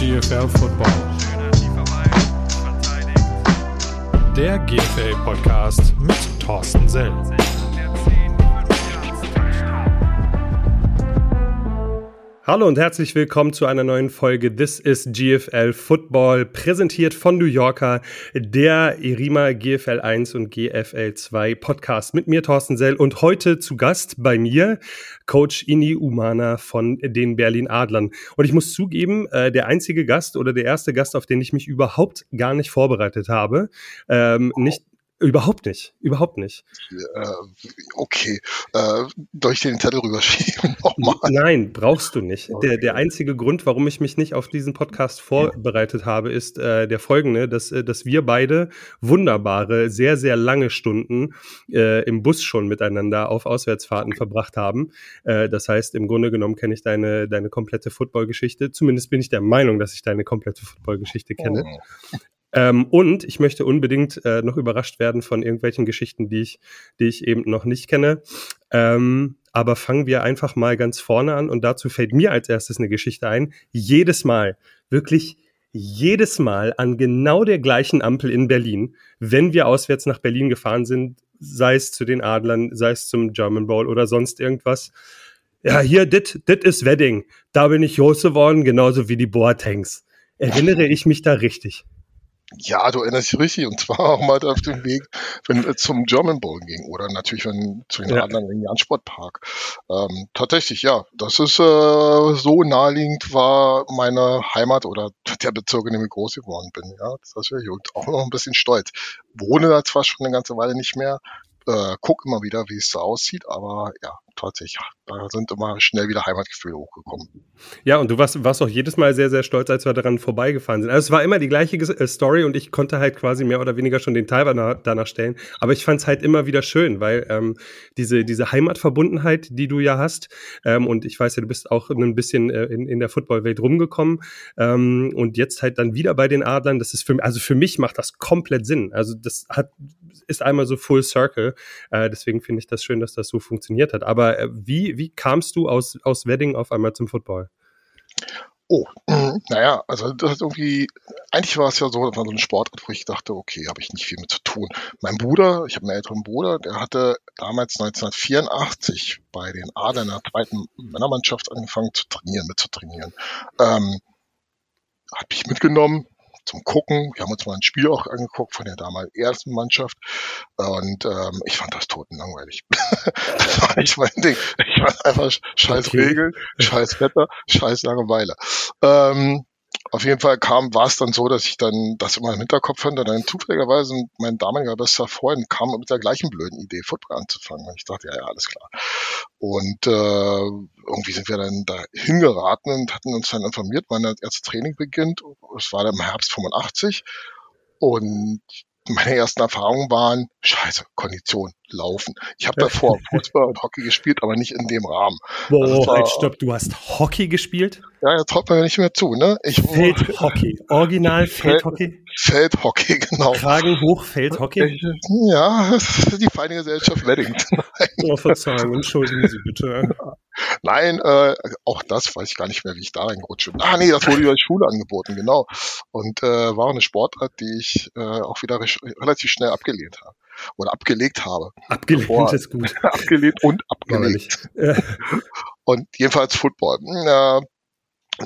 GFL Football. Der GFL Podcast mit Thorsten Sell. Hallo und herzlich willkommen zu einer neuen Folge This is GFL Football, präsentiert von New Yorker, der Irima GFL 1 und GFL 2 Podcast mit mir, Thorsten Sell. Und heute zu Gast bei mir Coach Ini Umana von den Berlin Adlern. Und ich muss zugeben, äh, der einzige Gast oder der erste Gast, auf den ich mich überhaupt gar nicht vorbereitet habe. Ähm, nicht, Überhaupt nicht, überhaupt nicht. Äh, okay, äh, ich den Zettel rüberschieben nochmal? Nein, brauchst du nicht. Okay. Der, der einzige Grund, warum ich mich nicht auf diesen Podcast vorbereitet habe, ist äh, der folgende, dass, äh, dass wir beide wunderbare, sehr, sehr lange Stunden äh, im Bus schon miteinander auf Auswärtsfahrten verbracht haben. Äh, das heißt, im Grunde genommen kenne ich deine, deine komplette Footballgeschichte. Zumindest bin ich der Meinung, dass ich deine komplette Footballgeschichte kenne. Oh. Ähm, und ich möchte unbedingt äh, noch überrascht werden von irgendwelchen Geschichten, die ich, die ich eben noch nicht kenne. Ähm, aber fangen wir einfach mal ganz vorne an und dazu fällt mir als erstes eine Geschichte ein. Jedes Mal, wirklich jedes Mal an genau der gleichen Ampel in Berlin, wenn wir auswärts nach Berlin gefahren sind, sei es zu den Adlern, sei es zum German Bowl oder sonst irgendwas. Ja, hier, dit, dit ist Wedding. Da bin ich groß geworden, genauso wie die Boatengs. Erinnere ich mich da richtig? Ja, du erinnerst dich richtig. Und zwar auch mal auf dem Weg, wenn wir zum German Bowl ging oder natürlich wenn zu den ja. anderen in den Sportpark. Ähm, tatsächlich, ja, das ist äh, so naheliegend war meine Heimat oder der Bezirk, in dem ich groß geworden bin. Ja, das wäre ich und auch noch ein bisschen stolz. Wohne da zwar schon eine ganze Weile nicht mehr, äh, guck immer wieder, wie es so aussieht, aber ja, tatsächlich, da sind immer schnell wieder Heimatgefühle hochgekommen. Ja, und du warst, warst auch jedes Mal sehr, sehr stolz, als wir daran vorbeigefahren sind. Also es war immer die gleiche äh, Story und ich konnte halt quasi mehr oder weniger schon den Teil danach stellen. Aber ich fand es halt immer wieder schön, weil ähm, diese, diese Heimatverbundenheit, die du ja hast, ähm, und ich weiß ja, du bist auch ein bisschen äh, in, in der Footballwelt rumgekommen ähm, und jetzt halt dann wieder bei den Adlern, das ist für mich, also für mich macht das komplett Sinn. Also das hat, ist einmal so Full Circle. Äh, deswegen finde ich das schön, dass das so funktioniert hat. Aber äh, wie, wie kamst du aus, aus Wedding auf einmal zum Football? Oh, mhm. naja, also das ist irgendwie, eigentlich war es ja so, das war so eine Sportart, wo ich dachte, okay, habe ich nicht viel mit zu tun. Mein Bruder, ich habe einen älteren Bruder, der hatte damals 1984 bei den Adlern der zweiten Männermannschaft angefangen zu trainieren, mit zu trainieren. Ähm, hat mich mitgenommen, zum Gucken. Wir haben uns mal ein Spiel auch angeguckt von der damals ersten Mannschaft und ähm, ich fand das totenlangweilig. das war nicht mein Ding. Ich fand einfach scheiß okay. Regeln, scheiß Wetter, scheiß Langeweile. Ähm, auf jeden Fall kam, war es dann so, dass ich dann das immer im Hinterkopf hatte. Dann zufälligerweise mein damaliger bester Freund kam mit der gleichen blöden Idee, Football anzufangen. Und ich dachte, ja, ja, alles klar. Und äh, irgendwie sind wir dann da hingeraten und hatten uns dann informiert, wann das erste Training beginnt. Es war dann im Herbst 85. Und meine ersten Erfahrungen waren, scheiße, Kondition, Laufen. Ich habe davor Fußball und Hockey gespielt, aber nicht in dem Rahmen. Boah, also war, halt, stopp, du hast Hockey gespielt? Ja, jetzt traut man mir nicht mehr zu, ne? Ich, Feldhockey, original Feldhockey? Feldhockey, genau. Kragen hoch, Feldhockey? Ja, das ist die feine Gesellschaft Weddington. oh, Verzeihung, entschuldigen Sie bitte. Nein, äh, auch das weiß ich gar nicht mehr, wie ich da reingerutscht bin. Ah, nee, das wurde über die Schule angeboten, genau. Und äh, war eine Sportart, die ich äh, auch wieder relativ schnell abgelehnt habe. Oder abgelegt habe. Abgelehnt Bevor, ist gut. abgelehnt und abgelegt. und jedenfalls Football. Äh,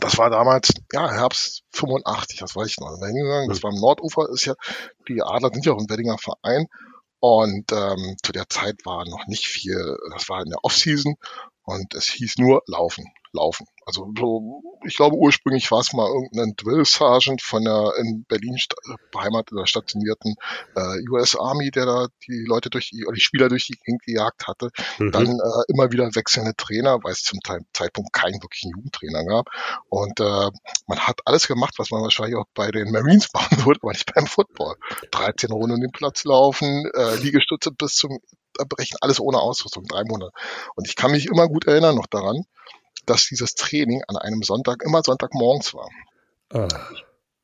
das war damals, ja, Herbst 85, das weiß ich noch. Da hingegangen, das hm. war am Nordufer, ist ja, die Adler sind ja auch ein Weddinger Verein. Und ähm, zu der Zeit war noch nicht viel, das war in der Offseason und es hieß nur Laufen, Laufen. Also so, ich glaube ursprünglich war es mal irgendein Drill Sergeant von der in Berlin beheimatet oder stationierten äh, US Army, der da die Leute durch die, oder die Spieler durch die Gegend gejagt hatte. Mhm. Dann äh, immer wieder wechselnde Trainer, weil es zum Zeitpunkt keinen wirklichen Jugendtrainer gab. Und äh, man hat alles gemacht, was man wahrscheinlich auch bei den Marines machen würde, aber nicht beim Football. 13 Runden um den Platz laufen, äh, Liegestütze bis zum Erbrechen, alles ohne Ausrüstung, drei Monate. Und ich kann mich immer gut erinnern noch daran, dass dieses Training an einem Sonntag immer Sonntagmorgens war. Ah.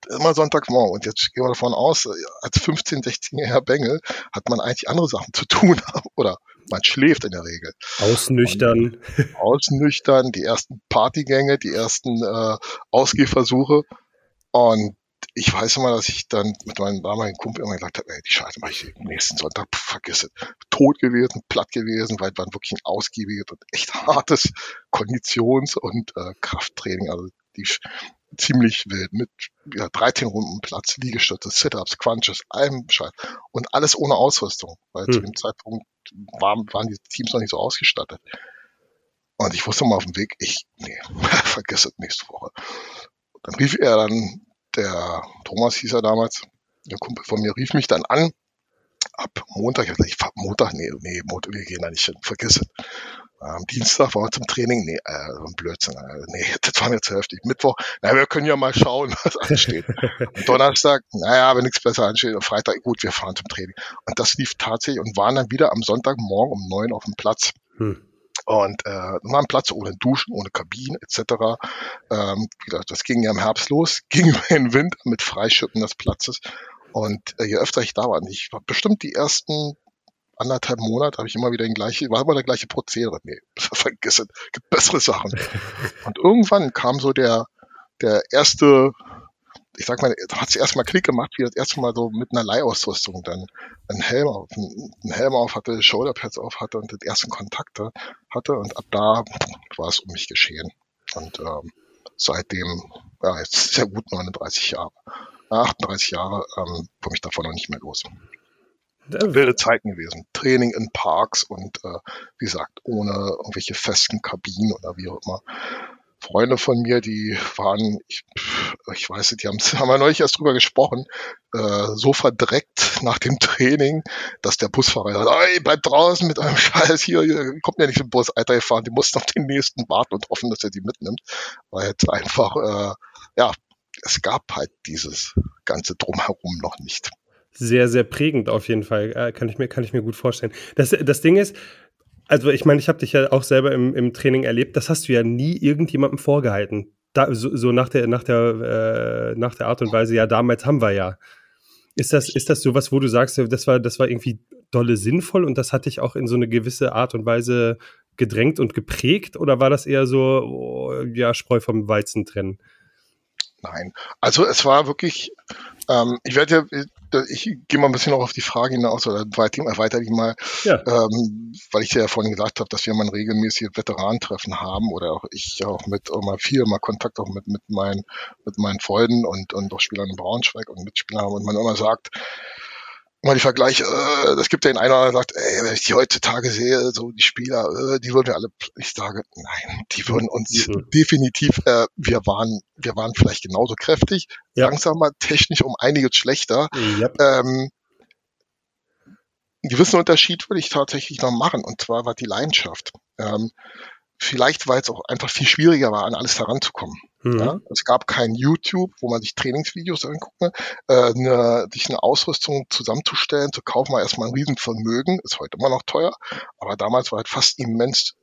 Immer Sonntagmorgen. Und jetzt gehen wir davon aus, als 15-, 16-jähriger Bengel hat man eigentlich andere Sachen zu tun. Oder man schläft in der Regel. Ausnüchtern. Und ausnüchtern, die ersten Partygänge, die ersten äh, Ausgehversuche. Und ich weiß immer, dass ich dann mit meinem damaligen Kumpel immer gesagt habe, ey, die Scheiße mache ich nächsten Sonntag, pff, vergiss es. Tot gewesen, platt gewesen, weil es war wirklich ein ausgiebiges und echt hartes Konditions- und äh, Krafttraining. Also die ziemlich wild mit ja, 13 Runden Platz, Liegestütze, Sit-Ups, Crunches, allem Scheiß. Und alles ohne Ausrüstung, weil hm. zu dem Zeitpunkt waren, waren die Teams noch nicht so ausgestattet. Und ich wusste mal auf dem Weg, ich, nee, vergiss es nächste Woche. Dann rief er dann der Thomas hieß er damals, der Kumpel von mir, rief mich dann an. Ab Montag, ich, ich Montag, nee, nee, Montag, wir gehen da nicht hin, vergiss es. Am Dienstag war wir zum Training, nee, äh, Blödsinn, äh, nee, das war mir zu heftig. Mittwoch, na, wir können ja mal schauen, was ansteht. Und Donnerstag, naja, wenn nichts besser ansteht, und Freitag, gut, wir fahren zum Training. Und das lief tatsächlich und waren dann wieder am Sonntagmorgen um neun auf dem Platz. Hm. Und äh, war ein Platz ohne Duschen, ohne Kabinen etc. Ähm, wie gesagt, das ging ja im Herbst los, ging über den Winter mit Freischippen des Platzes. Und äh, je öfter ich da war, ich war bestimmt die ersten anderthalb Monate habe ich immer wieder den gleichen, war immer der gleiche Prozedere. Nee, vergiss es, gibt bessere Sachen. Und irgendwann kam so der, der erste ich sag mal, da hat es erstmal Klick gemacht, wie das erste Mal so mit einer Leihausrüstung dann einen Helm auf, einen Helm auf hatte, Shoulderpads auf hatte und den ersten Kontakte hatte und ab da war es um mich geschehen. Und ähm, seitdem, ja, jetzt sehr gut 39 Jahre, 38 Jahre, ähm, komme ich davon noch nicht mehr los. Wilde Zeiten gewesen. Training in Parks und äh, wie gesagt, ohne irgendwelche festen Kabinen oder wie auch immer. Freunde von mir, die waren, ich, ich weiß nicht, die haben, haben wir neulich erst drüber gesprochen, äh, so verdreckt nach dem Training, dass der Busfahrer sagt, ey, bleib draußen mit einem Scheiß hier, kommt ja nicht dem Bus, Alter, ihr fahren, die mussten auf den nächsten warten und hoffen, dass er die mitnimmt, weil jetzt einfach, äh, ja, es gab halt dieses ganze Drumherum noch nicht sehr, sehr prägend auf jeden Fall. Äh, kann ich mir, kann ich mir gut vorstellen. Das, das Ding ist, also ich meine, ich habe dich ja auch selber im, im Training erlebt, das hast du ja nie irgendjemandem vorgehalten. Da, so, so nach der, nach der, äh, nach der Art und Weise, ja, damals haben wir ja. Ist das, ist das sowas, wo du sagst, das war, das war irgendwie dolle sinnvoll und das hat dich auch in so eine gewisse Art und Weise gedrängt und geprägt? Oder war das eher so, oh, ja, Spreu vom Weizen trennen? Nein, also es war wirklich, ähm, ich werde ja, ich gehe mal ein bisschen noch auf die Frage hinaus oder erweitere die mal, ja. ähm, weil ich ja vorhin gesagt habe, dass wir mal ein regelmäßiges Veteranentreffen haben oder auch ich auch mit auch mal viel mal Kontakt auch mit mit meinen mit meinen Freunden und und auch Spielern in Braunschweig und Mitspielern haben und man immer sagt, mal die Vergleiche, äh, das gibt ja den einen der sagt, ey, wenn ich die heutzutage sehe, so die Spieler, äh, die würden wir alle, ich sage, nein, die würden uns mhm. definitiv, äh, wir waren, wir waren vielleicht genauso kräftig, ja. langsamer, technisch um einiges schlechter. Ja. Ähm, einen gewissen Unterschied würde ich tatsächlich noch machen, und zwar war die Leidenschaft. Ähm, vielleicht, weil es auch einfach viel schwieriger war, an alles heranzukommen. Mhm. Ja, es gab kein YouTube, wo man sich Trainingsvideos anguckt. Ne? Äh, eine, sich eine Ausrüstung zusammenzustellen, zu kaufen, war erstmal ein Riesenvermögen, ist heute immer noch teuer, aber damals war halt fast immens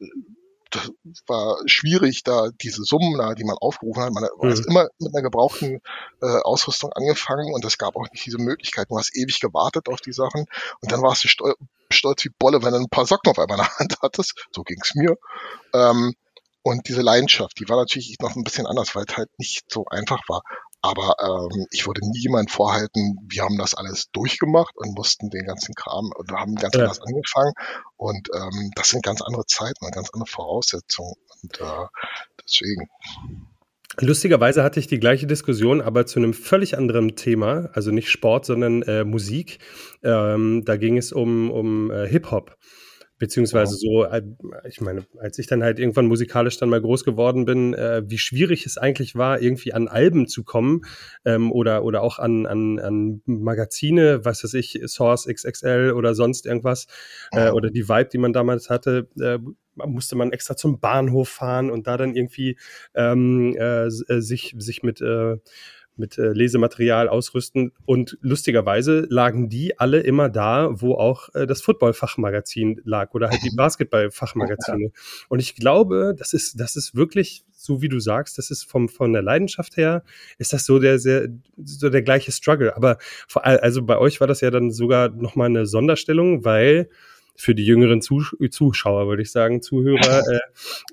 das war schwierig, da diese Summen, da, die man aufgerufen hat. Man hat mhm. immer mit einer gebrauchten äh, Ausrüstung angefangen und es gab auch nicht diese Möglichkeit. Du hast ewig gewartet auf die Sachen und dann warst du stolz wie Bolle, wenn du ein paar Socken auf einmal in der Hand hattest. So ging's mir. Ähm, und diese Leidenschaft, die war natürlich noch ein bisschen anders, weil es halt nicht so einfach war. Aber ähm, ich würde nie jemand vorhalten, wir haben das alles durchgemacht und mussten den ganzen Kram und haben ganz ja. anders angefangen. Und ähm, das sind ganz andere Zeiten und ganz andere Voraussetzungen. Und äh, deswegen. Lustigerweise hatte ich die gleiche Diskussion, aber zu einem völlig anderen Thema, also nicht Sport, sondern äh, Musik. Ähm, da ging es um, um äh, Hip-Hop. Beziehungsweise so, äh, ich meine, als ich dann halt irgendwann musikalisch dann mal groß geworden bin, äh, wie schwierig es eigentlich war, irgendwie an Alben zu kommen ähm, oder, oder auch an, an, an Magazine, was weiß ich, Source XXL oder sonst irgendwas äh, oder die Vibe, die man damals hatte, äh, musste man extra zum Bahnhof fahren und da dann irgendwie ähm, äh, äh sich, sich mit äh, mit äh, Lesematerial ausrüsten. Und lustigerweise lagen die alle immer da, wo auch äh, das Football-Fachmagazin lag oder halt die Basketball-Fachmagazine. Und ich glaube, das ist, das ist wirklich, so wie du sagst, das ist vom, von der Leidenschaft her, ist das so der, sehr, so der gleiche Struggle. Aber vor allem, also bei euch war das ja dann sogar nochmal eine Sonderstellung, weil für die jüngeren Zus Zuschauer, würde ich sagen, Zuhörer.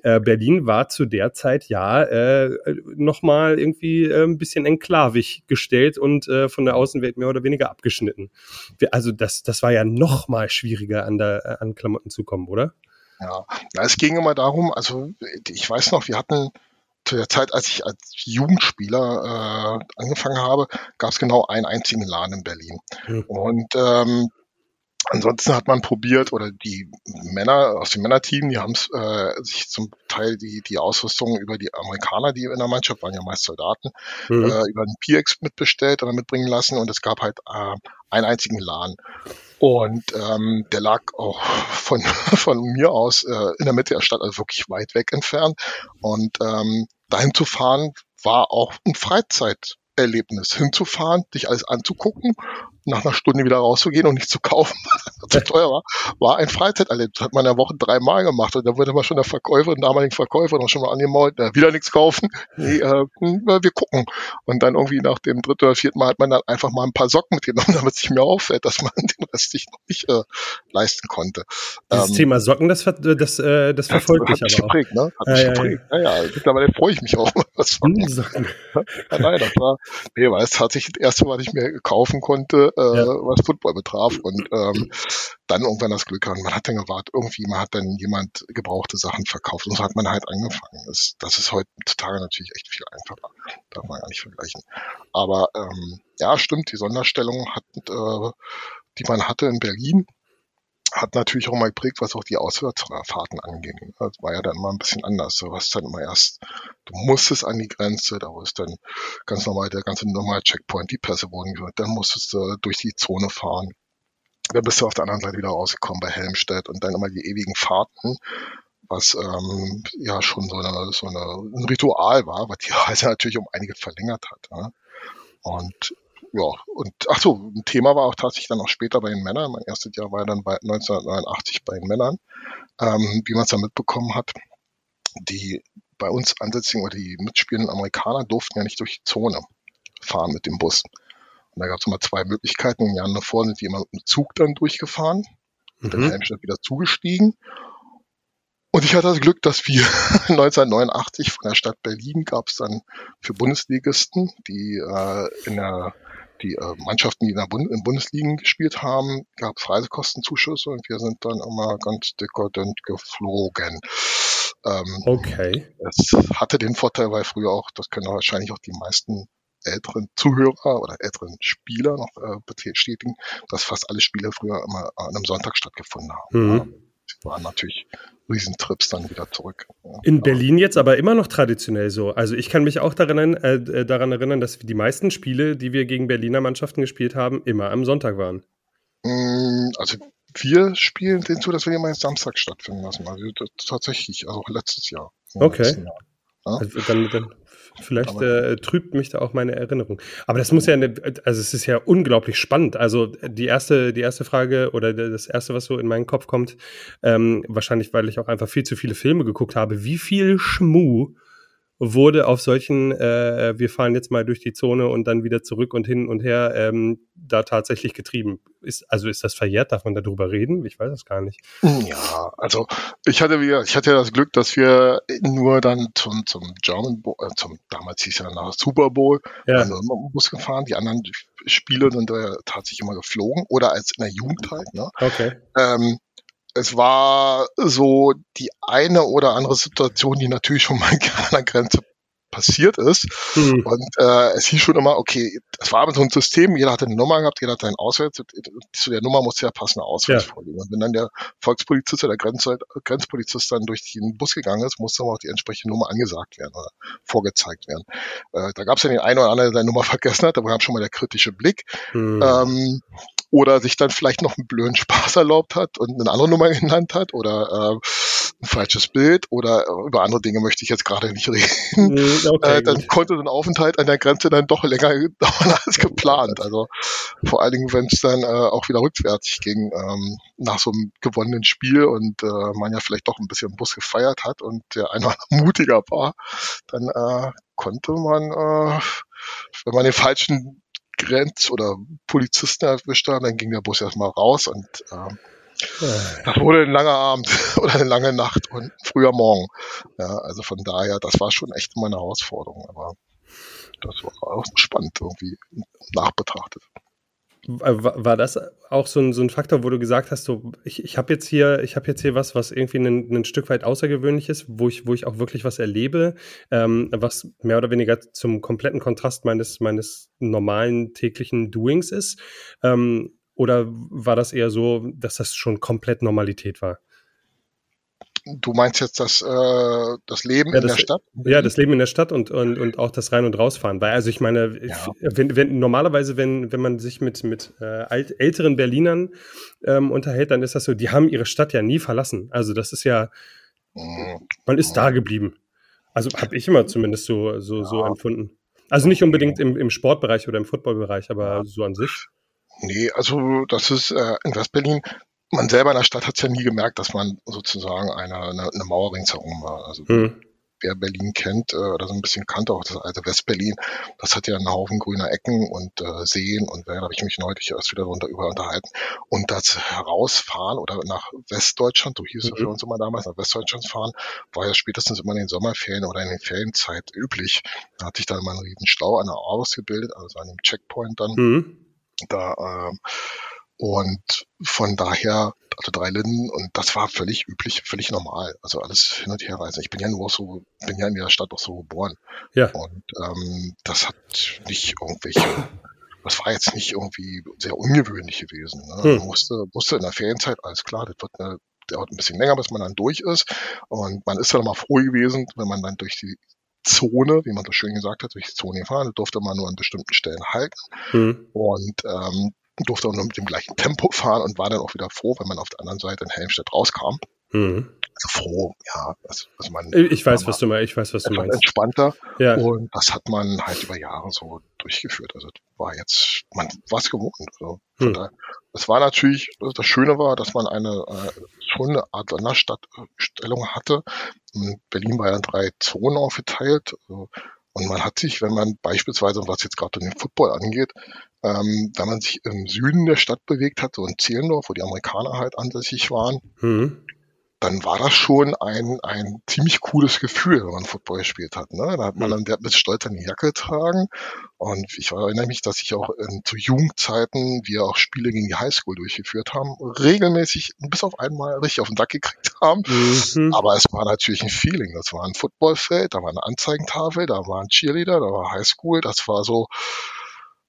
Äh, äh, Berlin war zu der Zeit ja äh, nochmal irgendwie äh, ein bisschen enklavig gestellt und äh, von der Außenwelt mehr oder weniger abgeschnitten. Also das, das war ja noch mal schwieriger an, der, äh, an Klamotten zu kommen, oder? Ja. ja, es ging immer darum, also ich weiß noch, wir hatten zu der Zeit, als ich als Jugendspieler äh, angefangen habe, gab es genau einen einzigen Laden in Berlin. Mhm. Und ähm, Ansonsten hat man probiert, oder die Männer aus dem Männerteam, die haben äh, sich zum Teil die, die Ausrüstung über die Amerikaner, die in der Mannschaft waren ja meist Soldaten, mhm. äh, über den PX mitbestellt oder mitbringen lassen und es gab halt äh, einen einzigen LAN. Und ähm, der lag auch von, von mir aus äh, in der Mitte der Stadt, also wirklich weit weg entfernt. Und ähm, dahin zu fahren war auch ein Freizeit. Erlebnis, hinzufahren, dich alles anzugucken, nach einer Stunde wieder rauszugehen und nicht zu kaufen, was zu teuer war, war ein Freizeiterlebnis. Hat man in der Woche dreimal gemacht und da wurde man schon der Verkäufer, den damaligen Verkäufer noch schon mal angemault, äh, wieder nichts kaufen, nee, äh, hm, wir gucken. Und dann irgendwie nach dem dritten oder vierten Mal hat man dann einfach mal ein paar Socken mitgenommen, damit sich mir auffällt, dass man den Rest sich noch nicht äh, leisten konnte. Dieses ähm, Thema Socken, das, das, äh, das verfolgt dich aber geprägt, auch. Ne? Hat mich ja, geprägt. Ja, ja. ja, mittlerweile freue ich mich auch. Was Socken. Ja, nein, das war, nee, weil es tatsächlich das erste Mal, was ich mir kaufen konnte, äh, ja. was Football betraf. Und ähm, dann irgendwann das Glück gehabt. Man hat dann gewartet, irgendwie, man hat dann jemand gebrauchte Sachen verkauft und so hat man halt angefangen. Das, das ist heutzutage natürlich echt viel einfacher. Darf man gar nicht vergleichen. Aber ähm, ja, stimmt, die Sonderstellung hat, äh, die man hatte in Berlin, hat natürlich auch mal geprägt, was auch die Auswärtsfahrten anging. Das war ja dann immer ein bisschen anders. Du hast dann immer erst, du musstest an die Grenze, da ist dann ganz normal der ganze normale Checkpoint, die Pässe wurden gehört, dann musstest du durch die Zone fahren. Dann bist du auf der anderen Seite wieder rausgekommen bei Helmstedt und dann immer die ewigen Fahrten, was ähm, ja schon so, eine, so eine, ein Ritual war, was die Reise natürlich um einiges verlängert hat. Ja. Und ja, und ach so, ein Thema war auch tatsächlich dann auch später bei den Männern. Mein erstes Jahr war dann bei 1989 bei den Männern, ähm, wie man es dann mitbekommen hat. Die bei uns ansässigen oder die mitspielenden Amerikaner durften ja nicht durch die Zone fahren mit dem Bus. Und da gab es immer zwei Möglichkeiten. Im Jahr davor sind die immer mit dem Zug dann durchgefahren, mhm. dann Helmstedt wieder zugestiegen. Und ich hatte das Glück, dass wir 1989 von der Stadt Berlin gab es dann für Bundesligisten, die äh, in der die äh, Mannschaften, die in, der Bund in Bundesligen gespielt haben, gab es Reisekostenzuschüsse und wir sind dann immer ganz dekadent geflogen. Ähm, okay. Es hatte den Vorteil, weil früher auch, das können wahrscheinlich auch die meisten älteren Zuhörer oder älteren Spieler noch äh, bestätigen, dass fast alle Spiele früher immer an einem Sonntag stattgefunden haben. Mhm. Waren natürlich Riesentrips dann wieder zurück. In Berlin jetzt aber immer noch traditionell so. Also ich kann mich auch daran, äh, äh, daran erinnern, dass die meisten Spiele, die wir gegen Berliner Mannschaften gespielt haben, immer am Sonntag waren. Mm, also wir spielen den zu, dass wir immer Samstag stattfinden lassen. Also tatsächlich, also letztes Jahr. Okay. Jahr. Ja? Also dann, dann Vielleicht äh, trübt mich da auch meine Erinnerung. Aber das muss ja, eine, also es ist ja unglaublich spannend. Also die erste, die erste Frage oder das erste, was so in meinen Kopf kommt, ähm, wahrscheinlich, weil ich auch einfach viel zu viele Filme geguckt habe, wie viel Schmu wurde auf solchen, äh, wir fahren jetzt mal durch die Zone und dann wieder zurück und hin und her, ähm, da tatsächlich getrieben. Ist, also ist das verjährt? Darf man darüber reden? Ich weiß es gar nicht. Ja, also ich hatte wieder, ich hatte ja das Glück, dass wir nur dann zum, zum German Bowl, äh, zum, damals hieß ja nach Super Bowl, ja. immer im Bus gefahren. Die anderen Spiele sind da tatsächlich immer geflogen oder als in der Jugend halt, ne? Okay. Ähm, es war so die eine oder andere Situation, die natürlich schon mal an der Grenze passiert ist. Mhm. Und äh, es hieß schon immer, okay, es war aber so ein System, jeder hatte eine Nummer gehabt, jeder hatte einen Ausweis, zu der Nummer musste ja passender Ausweis ja. vorliegen. Und wenn dann der Volkspolizist oder Grenz Grenzpolizist dann durch den Bus gegangen ist, musste auch die entsprechende Nummer angesagt werden oder vorgezeigt werden. Äh, da gab es ja den einen oder anderen, der seine Nummer vergessen hat, da kam schon mal der kritische Blick. Mhm. Ähm, oder sich dann vielleicht noch einen blöden Spaß erlaubt hat und eine andere Nummer genannt hat oder äh, ein falsches Bild oder äh, über andere Dinge möchte ich jetzt gerade nicht reden, mhm, okay, äh, dann konnte so ein Aufenthalt an der Grenze dann doch länger dauern als geplant. Also vor allen Dingen, wenn es dann äh, auch wieder rückwärts ging ähm, nach so einem gewonnenen Spiel und äh, man ja vielleicht doch ein bisschen Bus gefeiert hat und der einer mutiger war, dann äh, konnte man, äh, wenn man den falschen Grenz- oder Polizisten erwischt haben, dann ging der Bus erstmal raus und äh, Das wurde ein langer Abend oder eine lange Nacht und früher Morgen. Ja, also von daher, das war schon echt meine Herausforderung, aber das war auch spannend irgendwie nachbetrachtet. War das auch so ein, so ein Faktor, wo du gesagt hast, so, ich, ich habe jetzt hier, jetzt hier was, was irgendwie ein, ein Stück weit außergewöhnlich ist, wo ich, wo ich auch wirklich was erlebe, ähm, was mehr oder weniger zum kompletten Kontrast meines, meines normalen täglichen Doings ist? Ähm, oder war das eher so, dass das schon komplett Normalität war? Du meinst jetzt das, äh, das Leben ja, das, in der Stadt? Ja, das Leben in der Stadt und, und, und auch das Rein- und Rausfahren. Weil, also ich meine, ja. wenn, wenn, normalerweise, wenn, wenn man sich mit, mit äh, alt, älteren Berlinern ähm, unterhält, dann ist das so, die haben ihre Stadt ja nie verlassen. Also das ist ja, mhm. man ist mhm. da geblieben. Also habe ich immer zumindest so, so, ja. so empfunden. Also nicht unbedingt im, im Sportbereich oder im Footballbereich, aber so an sich. Nee, also das ist äh, in Westberlin man selber in der Stadt hat es ja nie gemerkt, dass man sozusagen eine, eine, eine Mauer ringsherum war. Also mhm. wer Berlin kennt äh, oder so ein bisschen kannte, auch das alte Westberlin, das hat ja einen Haufen grüner Ecken und äh, Seen und da habe ich mich neulich erst wieder darunter über unterhalten. Und das Herausfahren oder nach Westdeutschland, so hieß es mhm. für uns immer damals, nach Westdeutschland fahren, war ja spätestens immer in den Sommerferien oder in den Ferienzeit üblich. Da hatte ich dann mal einen riesen Stau an der Aarhus gebildet, also an dem Checkpoint dann. Mhm. Da ähm, und von daher hatte drei Linden und das war völlig üblich, völlig normal. Also alles hin und her reisen. Ich bin ja nur so, bin ja in der Stadt auch so geboren. Ja. Und ähm, das hat nicht irgendwelche, das war jetzt nicht irgendwie sehr ungewöhnlich gewesen. Ne? Hm. Man musste, musste in der Ferienzeit, alles klar, das wird eine, dauert ein bisschen länger, bis man dann durch ist. Und man ist dann mal froh gewesen, wenn man dann durch die Zone, wie man so schön gesagt hat, durch die Zone gefahren, durfte man nur an bestimmten Stellen halten. Hm. Und ähm, durfte auch nur mit dem gleichen Tempo fahren und war dann auch wieder froh, wenn man auf der anderen Seite in Helmstedt rauskam. Mhm. Also froh, ja. Also, also man, ich weiß, was du meinst. Ich weiß, was du meinst. Entspannter. Ja. Und das hat man halt über Jahre so durchgeführt. Also war jetzt, man war es gewohnt. Also hm. da, es war natürlich, das Schöne war, dass man eine äh, schon eine Art Wanderstadtstellung hatte. In Berlin war ja in drei Zonen aufgeteilt. Also, und man hat sich, wenn man beispielsweise, was jetzt gerade den Football angeht, ähm, wenn man sich im Süden der Stadt bewegt hat, so in Zehlendorf, wo die Amerikaner halt ansässig waren, mhm. dann war das schon ein, ein ziemlich cooles Gefühl, wenn man Football gespielt hat. Ne? Da hat man mhm. dann mit Stolz eine Jacke getragen. Und ich erinnere mich, dass ich auch in, zu Jugendzeiten, wir auch Spiele gegen die Highschool durchgeführt haben, regelmäßig bis auf einmal richtig auf den Sack gekriegt haben. Mhm. Aber es war natürlich ein Feeling. Das war ein Footballfeld, da war eine Anzeigentafel, da war ein Cheerleader, da war Highschool. Das war so,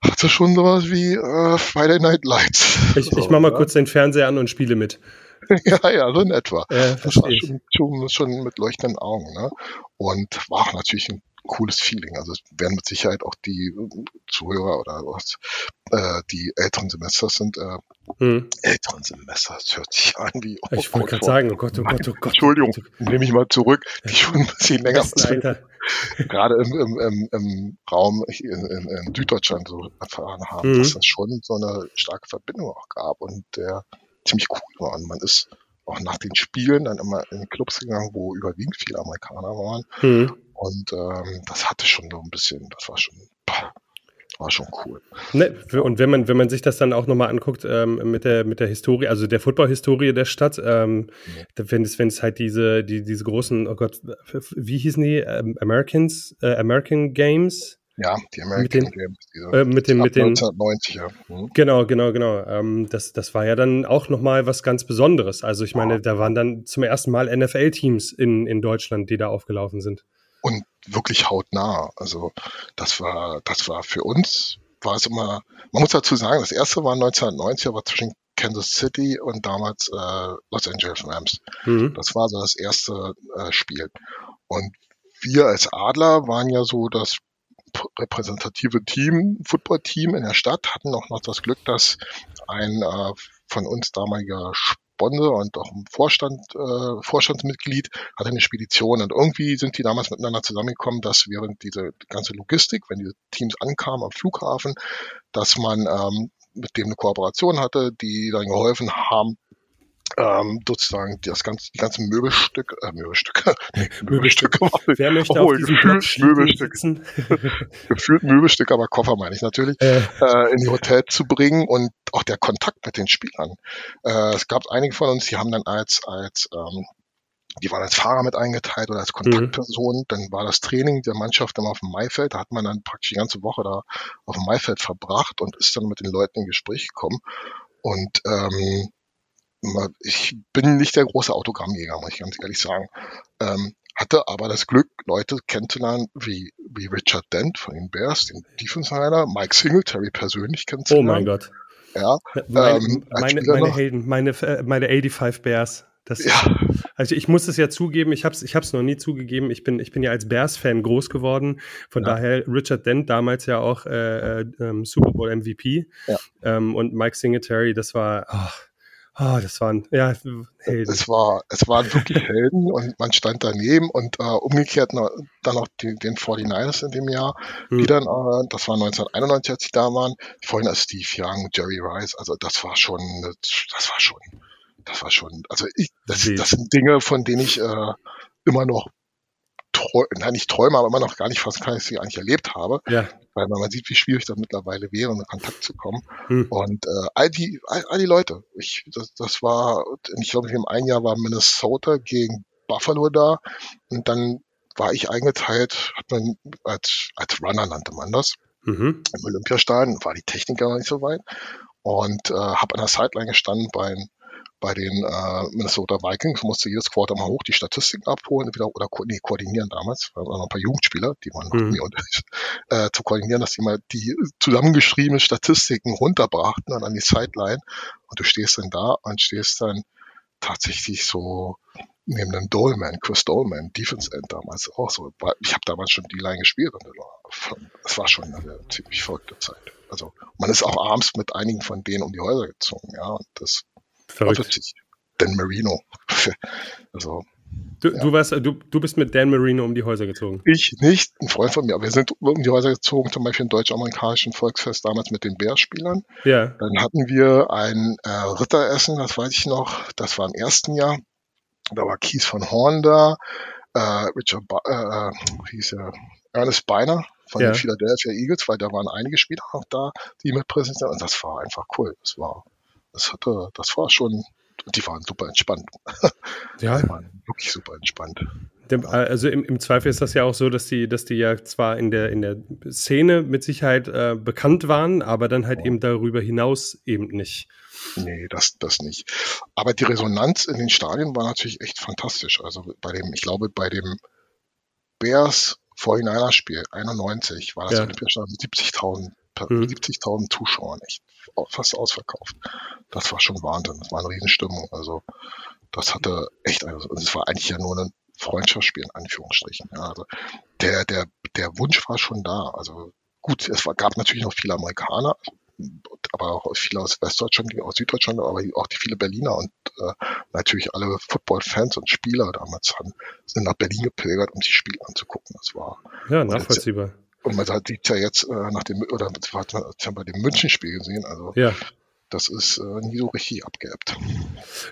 hatte schon sowas wie äh, Friday Night Lights. Ich, so, ich mach mal ja? kurz den Fernseher an und spiele mit. ja, ja, so in etwa. Ja, das war schon, schon, schon, mit leuchtenden Augen. Ne? Und war natürlich ein cooles Feeling. Also es werden mit Sicherheit auch die Zuhörer oder was, äh, die älteren Semester sind. Äh, hm. Älteren Semester, das hört sich an wie. Oh ich wollte gerade sagen, oh Gott, oh Gott, oh Gott. Entschuldigung, oh nehme ich mal zurück, die schon ein bisschen länger gerade im, im, im, im Raum in, in, in Süddeutschland so erfahren haben, mhm. dass das schon so eine starke Verbindung auch gab und der ziemlich cool war. Und man ist auch nach den Spielen dann immer in Clubs gegangen, wo überwiegend viele Amerikaner waren. Mhm. Und ähm, das hatte schon so ein bisschen, das war schon, war schon cool. Ne, und wenn man, wenn man sich das dann auch nochmal anguckt ähm, mit, der, mit der Historie, also der Football-Historie der Stadt, ähm, ja. wenn es, wenn es halt diese, die, diese großen, oh Gott, wie hießen die? Ähm, Americans, äh, American Games? Ja, die American mit den, Games. Diese, äh, mit den, mit den, 1990, ja. Mhm. Genau, genau, genau. Ähm, das, das war ja dann auch nochmal was ganz Besonderes. Also ich meine, ja. da waren dann zum ersten Mal NFL-Teams in, in Deutschland, die da aufgelaufen sind. Und wirklich hautnah. Also das war, das war für uns, war es immer, man muss dazu sagen, das erste war 1990, aber zwischen Kansas City und damals äh, Los Angeles Rams. Mhm. Das war so das erste äh, Spiel. Und wir als Adler waren ja so das repräsentative Team, Football-Team in der Stadt, hatten auch noch das Glück, dass ein äh, von uns damaliger Sponsor und auch ein Vorstand, äh, Vorstandsmitglied hatte eine Spedition. Und irgendwie sind die damals miteinander zusammengekommen, dass während diese ganze Logistik, wenn diese Teams ankamen am Flughafen, dass man ähm, mit dem eine Kooperation hatte, die dann geholfen haben, ähm, sozusagen das ganze, die ganzen Möbelstücke, äh, Möbelstücke, Möbelstücke. Wer möchte oh, auf Platz Möbelstücke, gefühlt Möbelstücke, aber Koffer meine ich natürlich, äh. Äh, in die Hotel zu bringen und auch der Kontakt mit den Spielern. Äh, es gab einige von uns, die haben dann als als ähm, die waren als Fahrer mit eingeteilt oder als mhm. Kontaktperson. Mhm. Dann war das Training der Mannschaft immer auf dem Maifeld. Da hat man dann praktisch die ganze Woche da auf dem Maifeld verbracht und ist dann mit den Leuten in Gespräch gekommen. Und ähm, ich bin nicht der große Autogrammjäger, muss ich ganz ehrlich sagen. Ähm, hatte aber das Glück, Leute kennenzulernen wie, wie Richard Dent von den Bears, den Defense-Heiler, Mike Singletary persönlich kennenzulernen. Oh mein Gott. Ja, meine, ähm, meine, meine Helden, meine, äh, meine 85 Bears. Das ja. also ich muss es ja zugeben, ich habe es ich hab's noch nie zugegeben. Ich bin, ich bin ja als Bears-Fan groß geworden. Von ja. daher Richard Dent damals ja auch äh, äh, ähm, Super Bowl MVP. Ja. Ähm, und Mike Singletary, das war, oh, oh, das waren, ja, Helden. Es, war, es waren wirklich Helden und man stand daneben und äh, umgekehrt noch, dann noch die, den 49ers in dem Jahr, hm. die dann, äh, das war 1991, als sie da waren, vorhin als Steve Young, Jerry Rice, also das war schon, das war schon das war schon, also ich, das, das sind Dinge, von denen ich äh, immer noch träume, nein, nicht träume, aber immer noch gar nicht fast kann ich sie eigentlich erlebt habe. Ja. Weil man sieht, wie schwierig das mittlerweile wäre, in Kontakt zu kommen. Hm. Und äh, all die, all, all die Leute, ich, das, das war, ich glaube, im einen Jahr war Minnesota gegen Buffalo da und dann war ich eingeteilt, hat man als, als Runner nannte man das. Mhm. Im Olympiastadion war die Technik noch nicht so weit und äh, habe an der Sideline gestanden beim bei den äh, Minnesota Vikings musste jedes Quarter mal hoch die Statistiken abholen wieder, oder nee, koordinieren damals, weil noch ein paar Jugendspieler, die waren mhm. unter, äh, zu koordinieren, dass die mal die zusammengeschriebenen Statistiken runterbrachten und an die Sideline und du stehst dann da und stehst dann tatsächlich so neben dem Dolman, Chris Dolman, Defense End damals auch so. Ich habe damals schon die Line gespielt und es war schon eine ziemlich verrückte Zeit. Also man ist auch abends mit einigen von denen um die Häuser gezogen, ja, und das Verrückt. Dan Marino. also, du, ja. du, warst, du, du bist mit Dan Marino um die Häuser gezogen. Ich nicht, ein Freund von mir. Wir sind um die Häuser gezogen, zum Beispiel im deutsch-amerikanischen Volksfest damals mit den Bärspielern. Ja. Dann hatten wir ein äh, Ritteressen, das weiß ich noch, das war im ersten Jahr. Da war Kies von Horn da, äh, Richard, ba äh, hieß er, Ernest Beiner von ja. den Philadelphia Eagles, weil da waren einige Spieler auch da, die mit präsent sind. Und das war einfach cool. Das war das hatte, das war schon, die waren super entspannt. Ja. Die waren wirklich super entspannt. Also im, im, Zweifel ist das ja auch so, dass die, dass die ja zwar in der, in der Szene mit Sicherheit äh, bekannt waren, aber dann halt ja. eben darüber hinaus eben nicht. Nee, das, das nicht. Aber die Resonanz in den Stadien war natürlich echt fantastisch. Also bei dem, ich glaube, bei dem Bears 49er Spiel 91 war das ja. Olympiastadion mit 70.000 mhm. 70.000 Zuschauern, echt fast ausverkauft. Das war schon Wahnsinn. Das war eine Riesenstimmung. Also das hatte echt, also es war eigentlich ja nur ein Freundschaftsspiel in Anführungsstrichen. Ja, also der, der, der Wunsch war schon da. Also gut, es war, gab natürlich noch viele Amerikaner, aber auch viele aus Westdeutschland, aus Süddeutschland, aber auch die viele Berliner und äh, natürlich alle Football-Fans und Spieler damals haben, sind nach Berlin gepilgert, um sich Spiel anzugucken. Das war ja nachvollziehbar. Und man sieht ja jetzt äh, nach dem, oder hat man ja bei dem Münchenspiel gesehen, also ja. das ist äh, nie so richtig abgeebbt.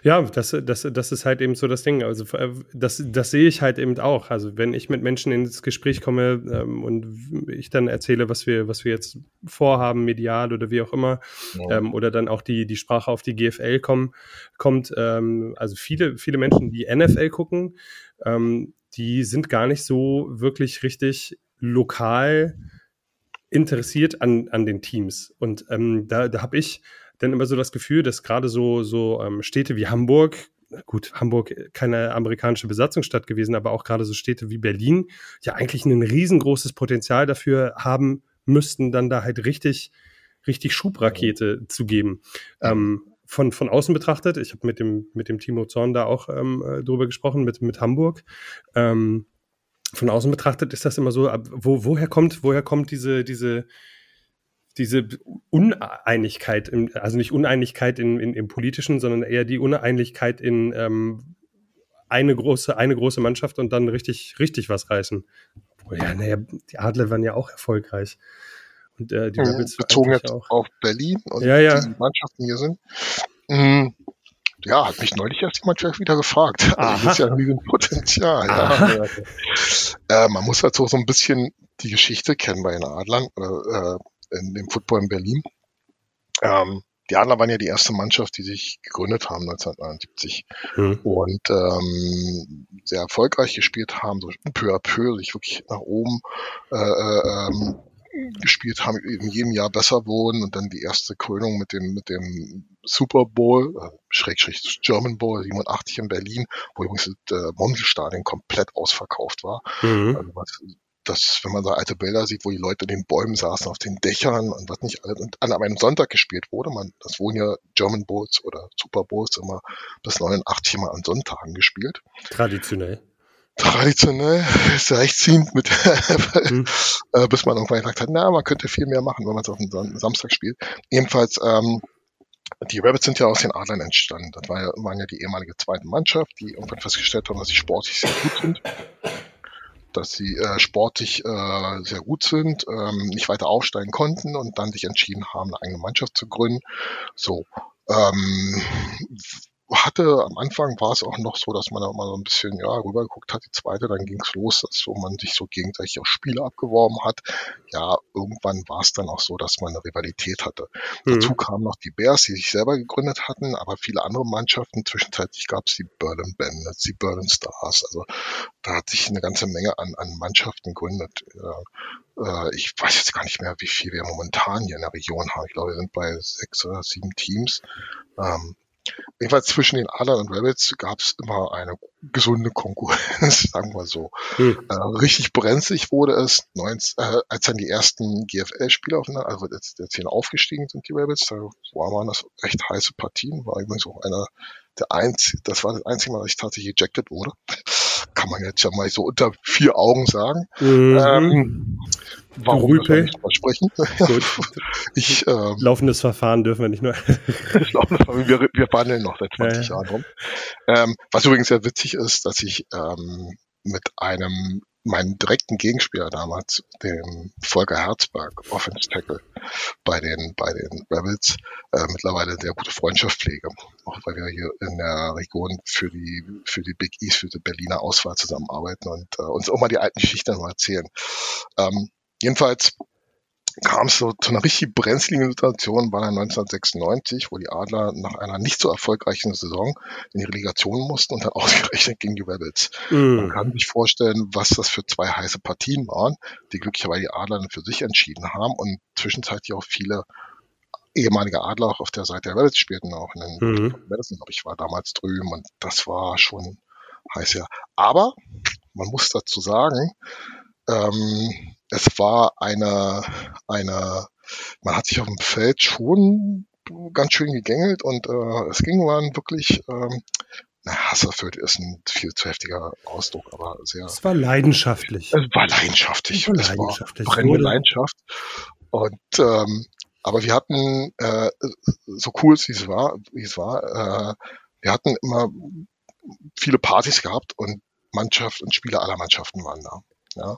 Ja, das, das, das ist halt eben so das Ding. Also äh, das, das sehe ich halt eben auch. Also wenn ich mit Menschen ins Gespräch komme ähm, und ich dann erzähle, was wir, was wir jetzt vorhaben, medial oder wie auch immer, ja. ähm, oder dann auch die, die Sprache auf die GFL kommen, kommt, ähm, also viele, viele Menschen, die NFL gucken, ähm, die sind gar nicht so wirklich richtig lokal interessiert an, an den Teams. Und ähm, da, da habe ich dann immer so das Gefühl, dass gerade so, so ähm, Städte wie Hamburg, gut, Hamburg keine amerikanische Besatzungsstadt gewesen, aber auch gerade so Städte wie Berlin ja eigentlich ein riesengroßes Potenzial dafür haben müssten, dann da halt richtig, richtig Schubrakete zu geben. Ähm, von, von außen betrachtet, ich habe mit dem, mit dem Timo Zorn da auch ähm, äh, drüber gesprochen, mit, mit Hamburg. Ähm, von außen betrachtet ist das immer so, wo, woher kommt, woher kommt diese, diese, diese Uneinigkeit, im, also nicht Uneinigkeit in, in, im Politischen, sondern eher die Uneinigkeit in ähm, eine große, eine große Mannschaft und dann richtig, richtig was reißen. Ja, naja, die Adler waren ja auch erfolgreich. Und äh, die mhm, bezogen jetzt auch. auf Berlin und ja, ja. die Mannschaften hier sind. Mhm. Ja, hat mich neulich erst jemand wieder gefragt. Also ist ja ein Riesenpotenzial. Ja. Äh, man muss halt so, so ein bisschen die Geschichte kennen bei den Adlern, äh, in dem Football in Berlin. Ähm, die Adler waren ja die erste Mannschaft, die sich gegründet haben 1979 mhm. und ähm, sehr erfolgreich gespielt haben, so peu à peu sich wirklich nach oben äh, äh ähm, gespielt haben, in jedem Jahr besser wurden und dann die erste Krönung mit dem, mit dem Super Bowl, äh, Schrägstrich German Bowl 87 in Berlin, wo übrigens das äh, Mondelstadion komplett ausverkauft war. Mhm. Also was, das, wenn man so alte Bilder sieht, wo die Leute in den Bäumen saßen, auf den Dächern und was nicht alles, und an einem Sonntag gespielt wurde, man, das wurden ja German Bowls oder Super Bowls immer bis 89 mal an Sonntagen gespielt. Traditionell traditionell sehr recht ziehend mit, mhm. äh, bis man irgendwann gesagt hat, na, man könnte viel mehr machen, wenn man es auf einen Samstag spielt. Ebenfalls, ähm, die Rabbits sind ja aus den Adlern entstanden. Das war ja, waren ja die ehemalige zweite Mannschaft, die irgendwann festgestellt haben, dass sie sportlich sehr gut sind. Dass sie äh, sportlich äh, sehr gut sind, ähm, nicht weiter aufsteigen konnten und dann sich entschieden haben, eine eigene Mannschaft zu gründen. So. Ähm, hatte am Anfang war es auch noch so, dass man da mal so ein bisschen ja, rübergeguckt hat, die zweite, dann ging es los, dass so man sich so gegenseitig auch Spiele abgeworben hat. Ja, irgendwann war es dann auch so, dass man eine Rivalität hatte. Mhm. Dazu kamen noch die Bears, die sich selber gegründet hatten, aber viele andere Mannschaften. Zwischenzeitlich gab es die Berlin Bandits, die Berlin Stars. Also da hat sich eine ganze Menge an, an Mannschaften gegründet. Äh, ich weiß jetzt gar nicht mehr, wie viel wir momentan hier in der Region haben. Ich glaube, wir sind bei sechs oder sieben Teams. Ähm, Jedenfalls zwischen den Adlern und Rabbits gab es immer eine gesunde Konkurrenz, sagen wir so. Hm. Äh, richtig brenzlig wurde es, 19, äh, als dann die ersten GFL-Spieler aufeinander, also jetzt, jetzt hier aufgestiegen sind, die Rabbits, da waren das recht heiße Partien, war übrigens auch einer der einzige, das war das einzige Mal, dass ich tatsächlich ejected wurde. Kann man jetzt ja mal so unter vier Augen sagen. Mhm. Ähm, warum Rüpel. nicht sprechen? ich, ähm, Laufendes Verfahren dürfen wir nicht nur. wir, wir wandeln noch seit 20 ja. Jahren rum. Ähm, was übrigens sehr witzig ist, dass ich ähm, mit einem meinen direkten Gegenspieler damals, dem Volker Herzberg, Offense Tackle bei den, bei den Rebels, äh, mittlerweile sehr gute Freundschaft pflege. Auch weil wir hier in der Region für die, für die Big East, für die Berliner Auswahl zusammenarbeiten und äh, uns auch mal die alten Geschichten erzählen. Ähm, jedenfalls kam es so zu einer richtig brenzligen Situation, war dann 1996, wo die Adler nach einer nicht so erfolgreichen Saison in die Relegation mussten und dann ausgerechnet gegen die Rebels. Mm. Man kann sich vorstellen, was das für zwei heiße Partien waren, die glücklicherweise die Adler dann für sich entschieden haben und zwischenzeitlich auch viele ehemalige Adler auch auf der Seite der Rebels spielten, auch in den mhm. Madison, glaube ich, war damals drüben und das war schon heiß ja. Aber man muss dazu sagen, ähm, es war eine, eine, man hat sich auf dem Feld schon ganz schön gegängelt und äh, es ging waren wirklich, ähm, na, hasserfüllt ist ein viel zu heftiger Ausdruck, aber sehr. Es war leidenschaftlich. Es war leidenschaftlich. Es war leidenschaftlich. Es war brennende Leidenschaft. Und ähm, aber wir hatten, äh, so cool wie es war, wie es war, äh, wir hatten immer viele Partys gehabt und Mannschaft und Spieler aller Mannschaften waren da. Ja.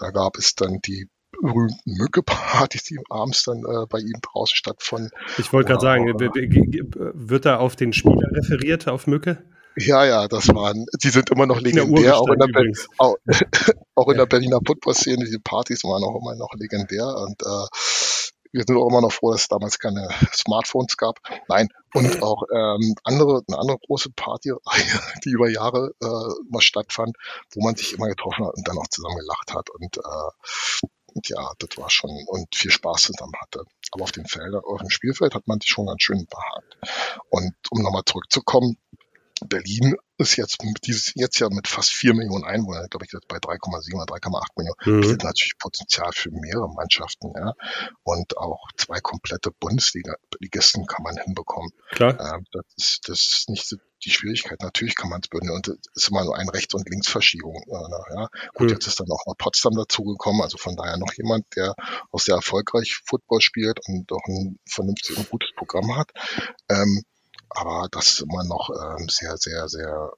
Da gab es dann die berühmten Mücke-Partys, die abends dann äh, bei ihm draußen stattfanden. Ich wollte gerade sagen, wird da auf den Spieler referiert, auf Mücke? Ja, ja, das waren, die sind immer noch legendär, auch in der, Be auch, auch in der Berliner Football-Szene, die Partys waren auch immer noch legendär und äh, wir sind auch immer noch froh, dass es damals keine Smartphones gab. Nein, und auch ähm, andere, eine andere große Party, die über Jahre äh, mal stattfand, wo man sich immer getroffen hat und dann auch zusammen gelacht hat und, äh, und ja, das war schon und viel Spaß zusammen hatte. Aber auf dem Feld, auf dem Spielfeld hat man sich schon ganz schön behagt. Und um nochmal zurückzukommen, Berlin ist jetzt dieses jetzt ja mit fast vier Millionen Einwohnern, glaube ich, bei 3,7 oder 3,8 Millionen, mhm. bietet natürlich Potenzial für mehrere Mannschaften, ja. Und auch zwei komplette Bundesliga-Ligisten kann man hinbekommen. Klar. Ähm, das ist, das ist nicht die Schwierigkeit. Natürlich kann man es bündeln und es ist immer nur eine Rechts- und Linksverschiebung. Äh, ja. Gut, mhm. jetzt ist dann auch noch Potsdam dazugekommen, also von daher noch jemand, der auch sehr erfolgreich Football spielt und auch ein vernünftiges und gutes Programm hat. Ähm, aber das ist immer noch ähm, sehr, sehr, sehr,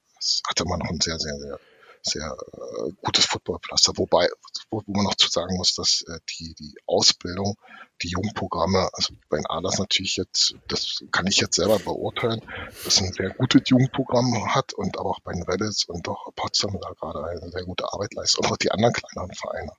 hat immer noch einen sehr, sehr, sehr sehr äh, gutes Footballpflaster. Wobei, wo, wo man noch zu sagen muss, dass äh, die, die Ausbildung, die Jugendprogramme, also bei den Adlers natürlich jetzt, das kann ich jetzt selber beurteilen, dass ein sehr gutes Jugendprogramm hat und aber auch bei den Reddits und auch Potsdam da gerade eine sehr gute Arbeit leistet und auch die anderen kleineren Vereine.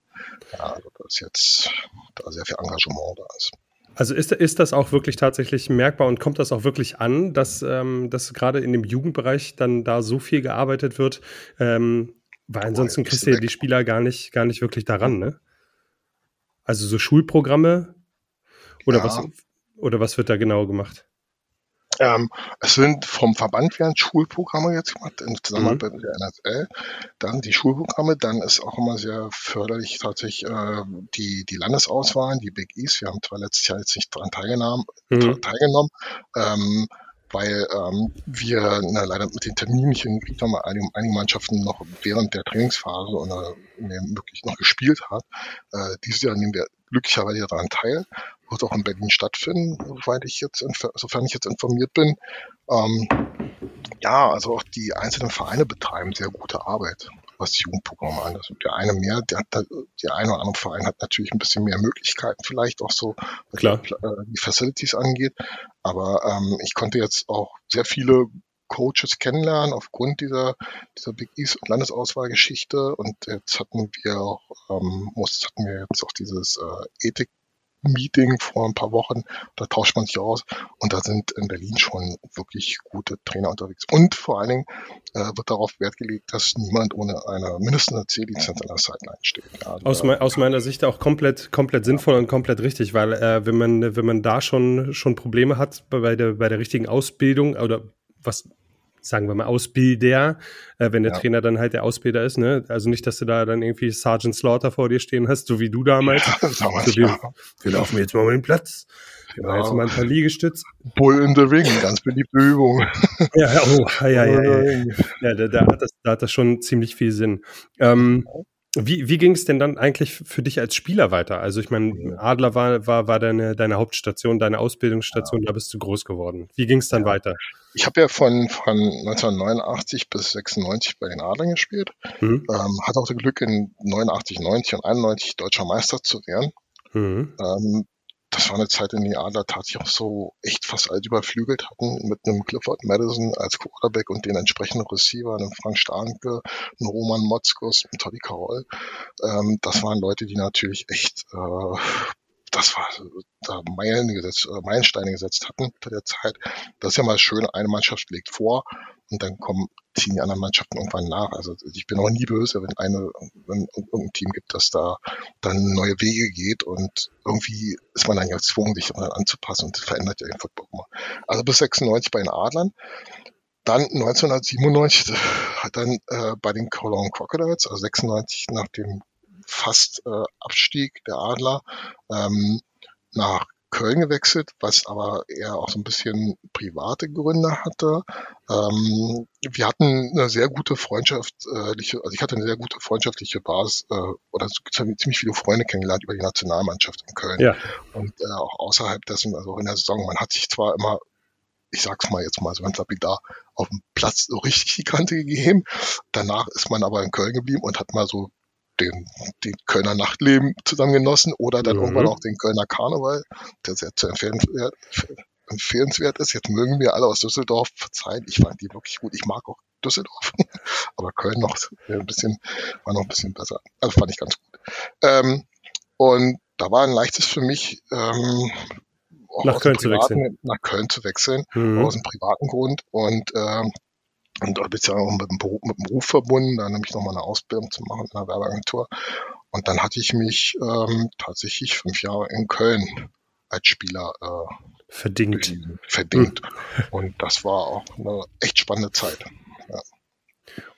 Ja, also da ist jetzt da sehr viel Engagement da ist. Also ist, ist das auch wirklich tatsächlich merkbar und kommt das auch wirklich an, dass, ähm, dass gerade in dem Jugendbereich dann da so viel gearbeitet wird? Ähm, weil ansonsten kriegst du ja die Spieler gar nicht, gar nicht wirklich daran, ne? Also so Schulprogramme oder ja. was oder was wird da genau gemacht? Ähm, es sind vom Verband werden Schulprogramme jetzt gemacht, in Zusammenarbeit mhm. mit der NSL. Dann die Schulprogramme, dann ist auch immer sehr förderlich tatsächlich äh, die, die Landesauswahlen, die Big East. Wir haben zwar letztes Jahr jetzt nicht daran teilgenommen, mhm. teilgenommen ähm, weil ähm, wir na, leider mit den Terminen nicht hingekriegt haben, einige, einige Mannschaften noch während der Trainingsphase oder wirklich noch gespielt hat. Äh, dieses Jahr nehmen wir glücklicherweise daran teil wird auch in Berlin stattfinden, soweit ich jetzt, sofern ich jetzt informiert bin. Ähm, ja, also auch die einzelnen Vereine betreiben sehr gute Arbeit, was die Jugendprogramme an. Also der eine mehr, der, hat, der eine oder andere Verein hat natürlich ein bisschen mehr Möglichkeiten, vielleicht auch so, was Klar. Die, äh, die Facilities angeht. Aber ähm, ich konnte jetzt auch sehr viele Coaches kennenlernen aufgrund dieser, dieser Big East Landesauswahlgeschichte. Und jetzt hatten wir auch, ähm, muss, hatten wir jetzt auch dieses äh, Ethik Meeting vor ein paar Wochen. Da tauscht man sich aus und da sind in Berlin schon wirklich gute Trainer unterwegs. Und vor allen Dingen äh, wird darauf Wert gelegt, dass niemand ohne eine mindestens eine C-Lizenz an der Sideline steht. Ja, aus, me aus, meiner Sicht auch komplett, komplett sinnvoll und komplett richtig, weil äh, wenn man, wenn man da schon, schon Probleme hat bei der, bei der richtigen Ausbildung oder was sagen wir mal, Ausbilder, äh, wenn der ja. Trainer dann halt der Ausbilder ist, ne? Also nicht, dass du da dann irgendwie Sergeant Slaughter vor dir stehen hast, so wie du damals. Ja, so wie, ja. Wir laufen jetzt mal um den Platz. Wir ja. jetzt mal ein paar Liegestütz. Bull in the Ring, ganz beliebte Übung. ja, oh, ja, ja, ja. ja. ja da, da, hat das, da hat das schon ziemlich viel Sinn. Ähm, wie, wie ging es denn dann eigentlich für dich als Spieler weiter? Also ich meine, Adler war, war, war deine, deine Hauptstation, deine Ausbildungsstation, ja. da bist du groß geworden. Wie ging es dann ja. weiter? Ich habe ja von, von 1989 bis 96 bei den Adlern gespielt. Mhm. Ähm, hatte auch das Glück, in 89, 90 und 91 deutscher Meister zu werden. Mhm. Ähm, das war eine Zeit, in der Adler tatsächlich auch so echt fast alt überflügelt hatten, mit einem Clifford Madison als Quarterback und den entsprechenden Receiver, einem Frank Starnke, einem Roman Motzkos, einem Toddy Carroll. Ähm, das waren Leute, die natürlich echt äh, das war da Meilen gesetzt, äh, Meilensteine gesetzt hatten zu der Zeit. Das ist ja mal schön, eine Mannschaft legt vor und dann kommen, ziehen die anderen Mannschaften irgendwann nach. Also ich bin auch nie böse, wenn eine, wenn irgendein Team gibt, das da dann neue Wege geht und irgendwie ist man dann ja gezwungen, sich anzupassen und verändert ja den Football immer. Also bis 96 bei den Adlern. Dann 1997 hat dann äh, bei den Cologne Crocodiles, also 96 nach dem fast äh, Abstieg der Adler ähm, nach Köln gewechselt, was aber eher auch so ein bisschen private Gründe hatte. Ähm, wir hatten eine sehr gute freundschaftliche, also ich hatte eine sehr gute freundschaftliche Basis äh, oder ziemlich viele Freunde kennengelernt über die Nationalmannschaft in Köln. Ja. Und äh, auch außerhalb dessen, also in der Saison, man hat sich zwar immer ich sag's mal jetzt mal so ganz lapidar, auf dem Platz so richtig die Kante gegeben. Danach ist man aber in Köln geblieben und hat mal so den, den Kölner Nachtleben zusammen genossen oder dann mhm. irgendwann auch den Kölner Karneval, der sehr zu empfehlenswert, empfehlenswert ist. Jetzt mögen wir alle aus Düsseldorf verzeihen. Ich fand die wirklich gut. Ich mag auch Düsseldorf, aber Köln noch ein bisschen, war noch ein bisschen besser. Also fand ich ganz gut. Ähm, und da war ein leichtes für mich, ähm, nach Köln zu wechseln. Nach Köln zu wechseln, mhm. aus einem privaten Grund. Und ähm, und da bin ich ja auch mit dem, Beruf, mit dem Beruf verbunden, da nämlich nochmal eine Ausbildung zu machen in einer Werbeagentur. Und dann hatte ich mich ähm, tatsächlich fünf Jahre in Köln als Spieler äh, verdingt. verdingt. Hm. Und das war auch eine echt spannende Zeit. Ja.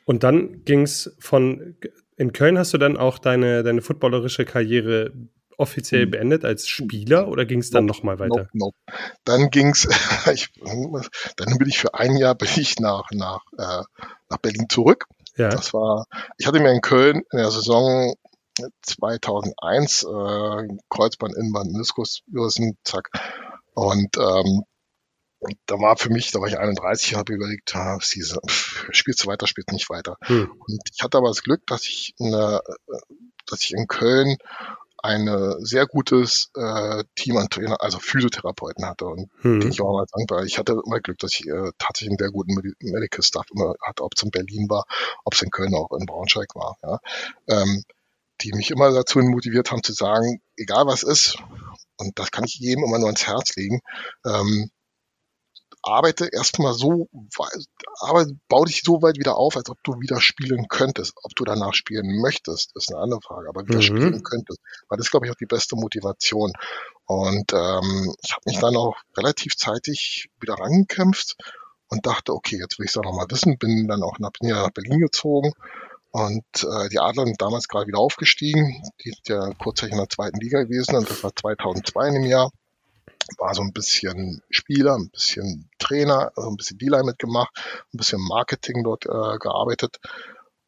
Und dann ging es von in Köln hast du dann auch deine, deine footballerische Karriere offiziell hm. beendet als Spieler oder ging es dann nope, nochmal weiter? Nope, nope. Dann ging es, dann bin ich für ein Jahr bin ich nach, nach, äh, nach Berlin zurück. Ja. Das war, ich hatte mir in Köln in der Saison 2001 äh, Kreuzband, Innenband, Meniskus gerissen, zack. Und ähm, Und da war für mich, da war ich 31, habe überlegt, ah, Caesar, spielst du weiter, spielst nicht weiter. Hm. Und ich hatte aber das Glück, dass ich, eine, dass ich in Köln ein sehr gutes äh, Team an Trainer, also Physiotherapeuten hatte und hm. bin ich auch mal dankbar. Ich hatte immer Glück, dass ich äh, tatsächlich einen sehr guten Medical Staff immer hatte, ob es in Berlin war, ob es in Köln auch in Braunschweig war. Ja. Ähm, die mich immer dazu motiviert haben zu sagen, egal was ist, und das kann ich jedem immer nur ans Herz legen, ähm, arbeite erstmal so, aber bau dich so weit wieder auf, als ob du wieder spielen könntest. Ob du danach spielen möchtest, ist eine andere Frage, aber wieder mhm. spielen könntest. Weil das glaube ich, auch die beste Motivation. Und ähm, ich habe mich dann auch relativ zeitig wieder rangekämpft und dachte, okay, jetzt will ich es auch nochmal wissen, bin dann auch nach, bin ja nach Berlin gezogen und äh, die Adler sind damals gerade wieder aufgestiegen. Die sind ja kurzzeitig in der zweiten Liga gewesen und das war 2002 in dem Jahr war so ein bisschen Spieler, ein bisschen Trainer, also ein bisschen D-Line mitgemacht, ein bisschen Marketing dort äh, gearbeitet.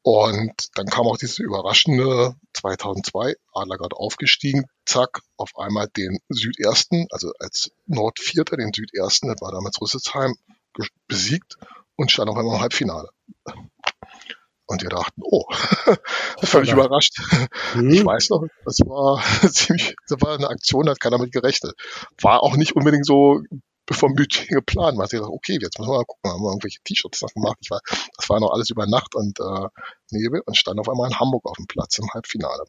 Und dann kam auch diese überraschende 2002, Adler gerade aufgestiegen, zack, auf einmal den Südersten, also als Nordvierter, den Südersten, das war damals Rüsselsheim, besiegt und stand auf einmal im Halbfinale. Und wir dachten, oh, völlig überrascht. Mhm. Ich weiß noch, das war ziemlich, das war eine Aktion, da hat keiner mit gerechnet. War auch nicht unbedingt so vom Budget geplant. Man hat gesagt, okay, jetzt müssen wir mal gucken, haben wir irgendwelche T-Shirts noch gemacht. Ich war, das war noch alles über Nacht und äh, Nebel und stand auf einmal in Hamburg auf dem Platz im Halbfinale.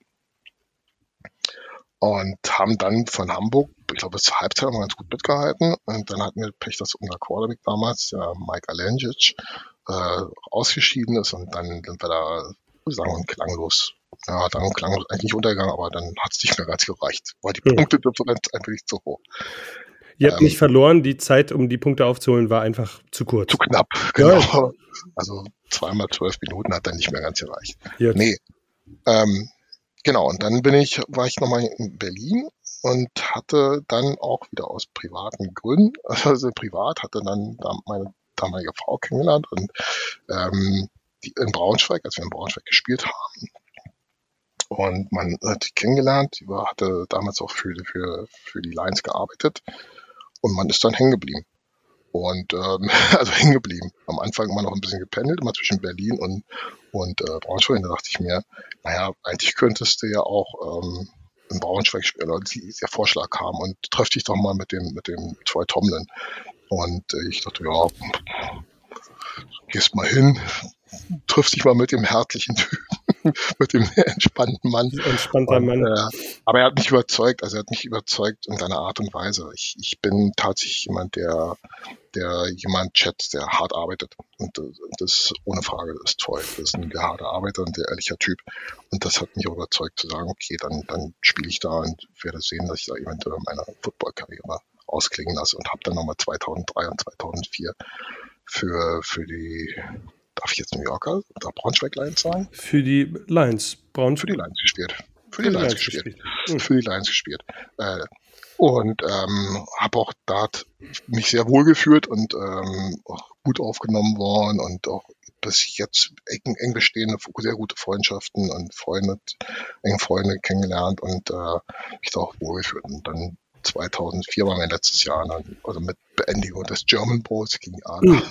Und haben dann von Hamburg, ich glaube, bis zur Halbzeit haben wir ganz gut mitgehalten. Und dann hatten wir Pech, dass unser Quarterback damals, der Mike Alenjic, äh, ausgeschieden ist und dann sind wir da sagen und klanglos. Ja, dann klanglos eigentlich nicht untergegangen, aber dann hat es nicht mehr ganz gereicht. War die hm. Punktedifferenz einfach nicht zu hoch. Ihr habt ähm, nicht verloren, die Zeit, um die Punkte aufzuholen, war einfach zu kurz. Zu knapp, genau. Ja. Also zweimal zwölf Minuten hat dann nicht mehr ganz gereicht. Jetzt. Nee. Ähm, genau, und dann bin ich, war ich nochmal in Berlin und hatte dann auch wieder aus privaten Gründen, also privat, hatte dann meine damalige Frau kennengelernt und ähm, die in Braunschweig, als wir in Braunschweig gespielt haben. Und man hat die kennengelernt, die war, hatte damals auch für, für, für die Lions gearbeitet und man ist dann hängen geblieben. Und ähm, also hängen geblieben. Am Anfang immer noch ein bisschen gependelt, immer zwischen Berlin und, und äh, Braunschweig. Und da dachte ich mir, naja, eigentlich könntest du ja auch ähm, in Braunschweig spielen, oder der Vorschlag kam und treff dich doch mal mit dem, mit dem Troy Tomlin. Und äh, ich dachte, ja, gehst mal hin, triffst dich mal mit dem herzlichen Typen, mit dem entspannten Mann. Entspannter und, Mann. Äh, aber er hat mich überzeugt, also er hat mich überzeugt in seiner Art und Weise. Ich, ich bin tatsächlich jemand, der, der jemand schätzt, der hart arbeitet. Und äh, das ohne Frage, ist toll. Das ist ein harter Arbeiter und der ehrlicher Typ. Und das hat mich überzeugt zu sagen, okay, dann, dann spiele ich da und werde sehen, dass ich da eventuell meine Footballkarriere ausklingen lasse und habe dann nochmal 2003 und 2004 für, für die, darf ich jetzt New Yorker oder Braunschweig Lions sagen? Für die Lions. Braun für die Lions gespielt. Für die, Lions, Lions gespielt. gespielt. Für die Lions gespielt. Äh, und ähm, habe auch dort mich sehr wohl gefühlt und ähm, auch gut aufgenommen worden und auch bis jetzt eng, eng bestehende, sehr gute Freundschaften und Freunde, enge Freunde kennengelernt und äh, mich da auch wohlgefühlt. Und dann 2004 war mein letztes Jahr, dann, also mit Beendigung des German Bowls gegen Adler.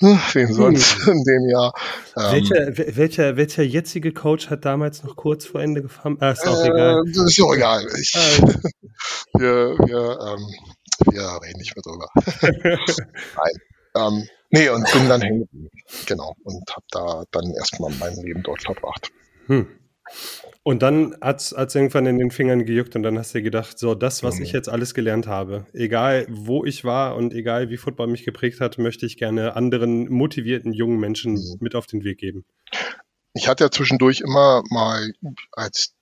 Mhm. Wen sonst mhm. in dem Jahr. Ähm, welcher, welcher, welcher jetzige Coach hat damals noch kurz vor Ende gefahren? Ah, ist auch äh, egal. Das ist auch egal. Ich, ah. wir, wir, ähm, wir reden nicht mehr drüber. Nein. Ähm, nee, und bin dann hängen. Genau. Und habe da dann erstmal mein Leben dort verbracht. Hm. Und dann hat es irgendwann in den Fingern gejuckt und dann hast du dir gedacht, so, das, was mhm. ich jetzt alles gelernt habe, egal wo ich war und egal wie Football mich geprägt hat, möchte ich gerne anderen motivierten jungen Menschen mhm. mit auf den Weg geben. Ich hatte ja zwischendurch immer mal als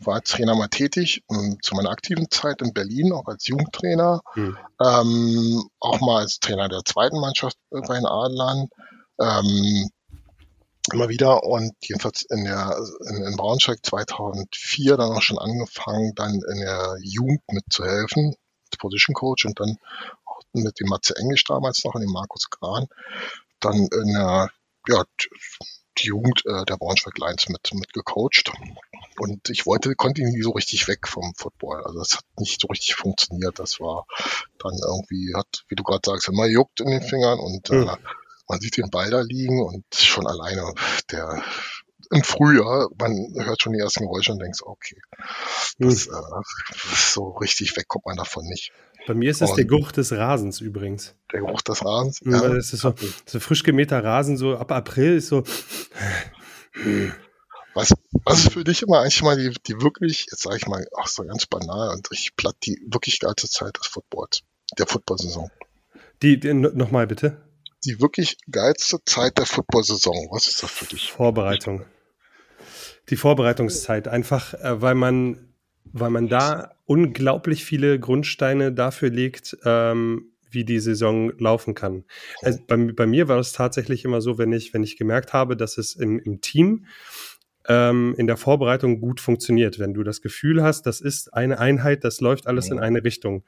war Trainer mal tätig, zu meiner aktiven Zeit in Berlin, auch als Jugendtrainer, mhm. ähm, auch mal als Trainer der zweiten Mannschaft bei den Adlern. Ähm, immer wieder und jedenfalls in der in, in Braunschweig 2004 dann auch schon angefangen, dann in der Jugend mitzuhelfen, als Position Coach und dann auch mit dem Matze Englisch damals noch und dem Markus Gran, dann in der ja, die Jugend äh, der Braunschweig Lions mit, mit gecoacht. Und ich wollte, konnte nie so richtig weg vom Football. Also das hat nicht so richtig funktioniert. Das war dann irgendwie, hat, wie du gerade sagst, immer juckt in den Fingern und äh, man sieht den Ball da liegen und schon alleine der im Frühjahr, man hört schon die ersten Geräusche und denkt, okay, das, mhm. äh, so richtig weg kommt man davon nicht. Bei mir ist es und der Geruch des Rasens übrigens. Der Geruch des Rasens? Ja, ja. Das ist so, so frisch gemähter Rasen, so ab April ist so. Was, was ist für dich immer eigentlich mal die, die wirklich, jetzt sage ich mal, ach so ganz banal und richtig platt, die wirklich geilste Zeit des Footballs, der Football-Saison? Die, die nochmal bitte. Die wirklich geilste Zeit der Football-Saison, was ist das für dich? Vorbereitung. Die Vorbereitungszeit, einfach, äh, weil man weil man da unglaublich viele Grundsteine dafür legt, ähm, wie die Saison laufen kann. Also bei, bei, mir war es tatsächlich immer so, wenn ich, wenn ich gemerkt habe, dass es im, im Team ähm, in der Vorbereitung gut funktioniert, wenn du das Gefühl hast, das ist eine Einheit, das läuft alles in eine Richtung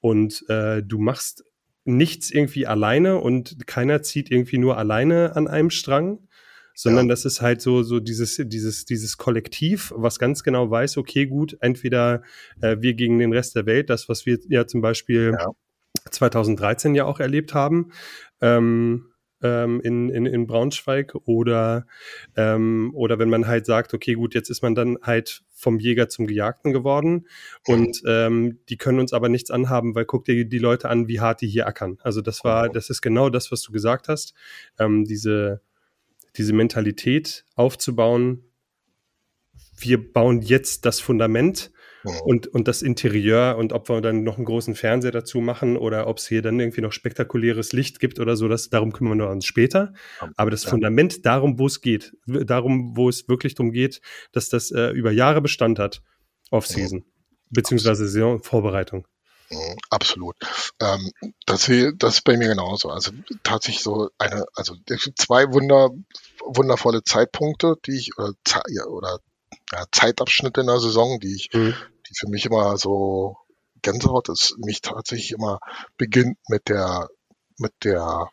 und äh, du machst nichts irgendwie alleine und keiner zieht irgendwie nur alleine an einem Strang, sondern ja. das ist halt so, so dieses, dieses, dieses Kollektiv, was ganz genau weiß, okay, gut, entweder äh, wir gegen den Rest der Welt, das, was wir ja zum Beispiel ja. 2013 ja auch erlebt haben, ähm, ähm, in, in, in Braunschweig oder, ähm, oder wenn man halt sagt, okay, gut, jetzt ist man dann halt vom Jäger zum Gejagten geworden und ähm, die können uns aber nichts anhaben, weil guck dir die Leute an, wie hart die hier ackern. Also das war, das ist genau das, was du gesagt hast. Ähm, diese, diese Mentalität aufzubauen, wir bauen jetzt das Fundament mhm. und, und das Interieur und ob wir dann noch einen großen Fernseher dazu machen oder ob es hier dann irgendwie noch spektakuläres Licht gibt oder so, das, darum kümmern wir uns später. Aber das ja. Fundament, darum, wo es geht, darum, wo es wirklich darum geht, dass das äh, über Jahre Bestand hat, Off-Season, mhm. beziehungsweise Saisonvorbereitung. Mhm, absolut. Ähm, das, das ist bei mir genauso. Also tatsächlich so eine, also zwei Wunder, wundervolle Zeitpunkte, die ich oder, oder ja, Zeitabschnitte in der Saison, die ich, mhm. Die für mich immer so Gänsehaut ist, mich tatsächlich immer beginnt mit der mit der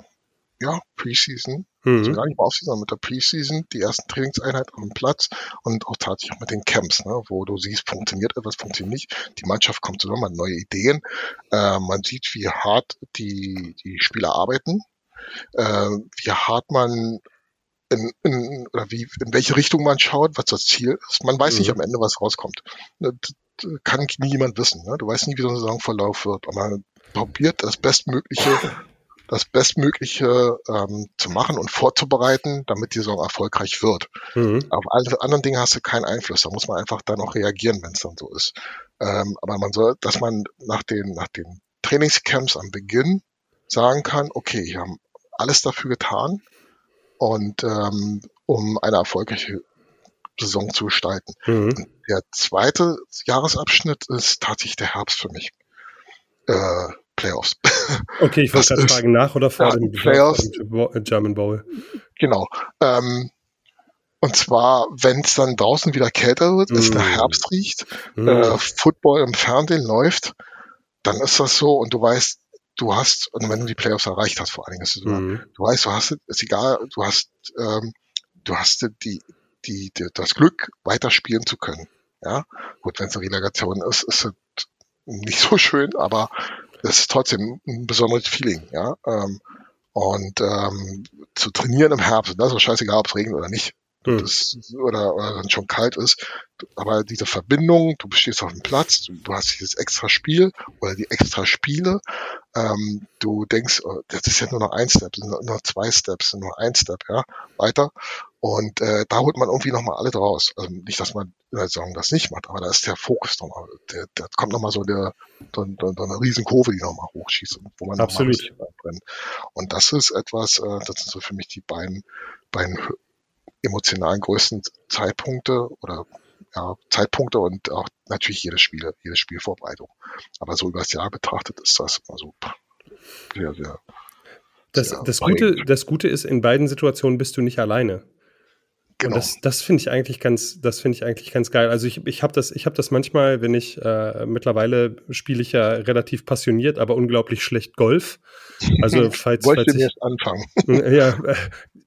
ja, Preseason, mhm. also gar nicht mal Offseason, sondern mit der Preseason, die ersten Trainingseinheiten am Platz und auch tatsächlich auch mit den Camps, ne, wo du siehst, funktioniert etwas, funktioniert nicht. Die Mannschaft kommt zusammen, man hat neue Ideen. Äh, man sieht, wie hart die, die Spieler arbeiten, äh, wie hart man in, in, oder wie, in welche Richtung man schaut, was das Ziel ist. Man weiß mhm. nicht am Ende, was rauskommt. Kann nie jemand wissen. Ne? Du weißt nie, wie so ein Saisonverlauf wird. Aber man probiert das Bestmögliche das Bestmögliche ähm, zu machen und vorzubereiten, damit die Saison erfolgreich wird. Mhm. Auf alle anderen Dinge hast du keinen Einfluss. Da muss man einfach dann auch reagieren, wenn es dann so ist. Ähm, aber man soll, dass man nach den, nach den Trainingscamps am Beginn sagen kann, okay, wir haben alles dafür getan und ähm, um eine erfolgreiche Saison zu gestalten. Mhm. Der zweite Jahresabschnitt ist tatsächlich der Herbst für mich. Äh, Playoffs. Okay, ich wollte gerade fragen, nach oder vor ja, dem Playoffs, German Bowl? Genau. Ähm, und zwar, wenn es dann draußen wieder kälter wird, mm. es der Herbst riecht, mm. äh, Football im Fernsehen läuft, dann ist das so und du weißt, du hast, und wenn du die Playoffs erreicht hast, vor allen Dingen, ist es mm. du weißt, du hast, ist egal, du hast, ähm, du hast die, die, die, das Glück, weiterspielen zu können. Ja, gut, wenn es eine Relegation ist, ist es nicht so schön, aber das ist trotzdem ein besonderes Feeling, ja. Ähm, und ähm, zu trainieren im Herbst, das ist scheißegal, ob es regnet oder nicht. Mhm. Das, oder, oder wenn es schon kalt ist. Aber diese Verbindung, du stehst auf dem Platz, du, du hast dieses extra Spiel oder die extra Spiele. Ähm, du denkst, oh, das ist ja nur noch ein Step, sind nur noch zwei Steps, sind nur ein Step, ja, weiter. Und äh, da holt man irgendwie nochmal alle draus. Also nicht, dass man in der Saison das nicht macht, aber da ist der Fokus nochmal, der, der kommt nochmal so der, so, so eine riesen Kurve, die nochmal hochschießt, wo man Absolut. Noch brennt. Und das ist etwas, äh, das sind so für mich die beiden, beiden emotionalen größten Zeitpunkte oder ja, Zeitpunkte und auch natürlich jedes Spiel, jedes Spielvorbereitung. Aber so über das Jahr betrachtet ist das immer so sehr, sehr. Das, sehr das, Gute, das Gute ist, in beiden Situationen bist du nicht alleine. Genau. Und das, das finde ich eigentlich ganz, das finde ich eigentlich ganz geil. Also ich, ich habe das, ich habe das manchmal, wenn ich äh, mittlerweile spiele ich ja relativ passioniert, aber unglaublich schlecht Golf. Also falls, Wollte falls ich, anfangen. Ja,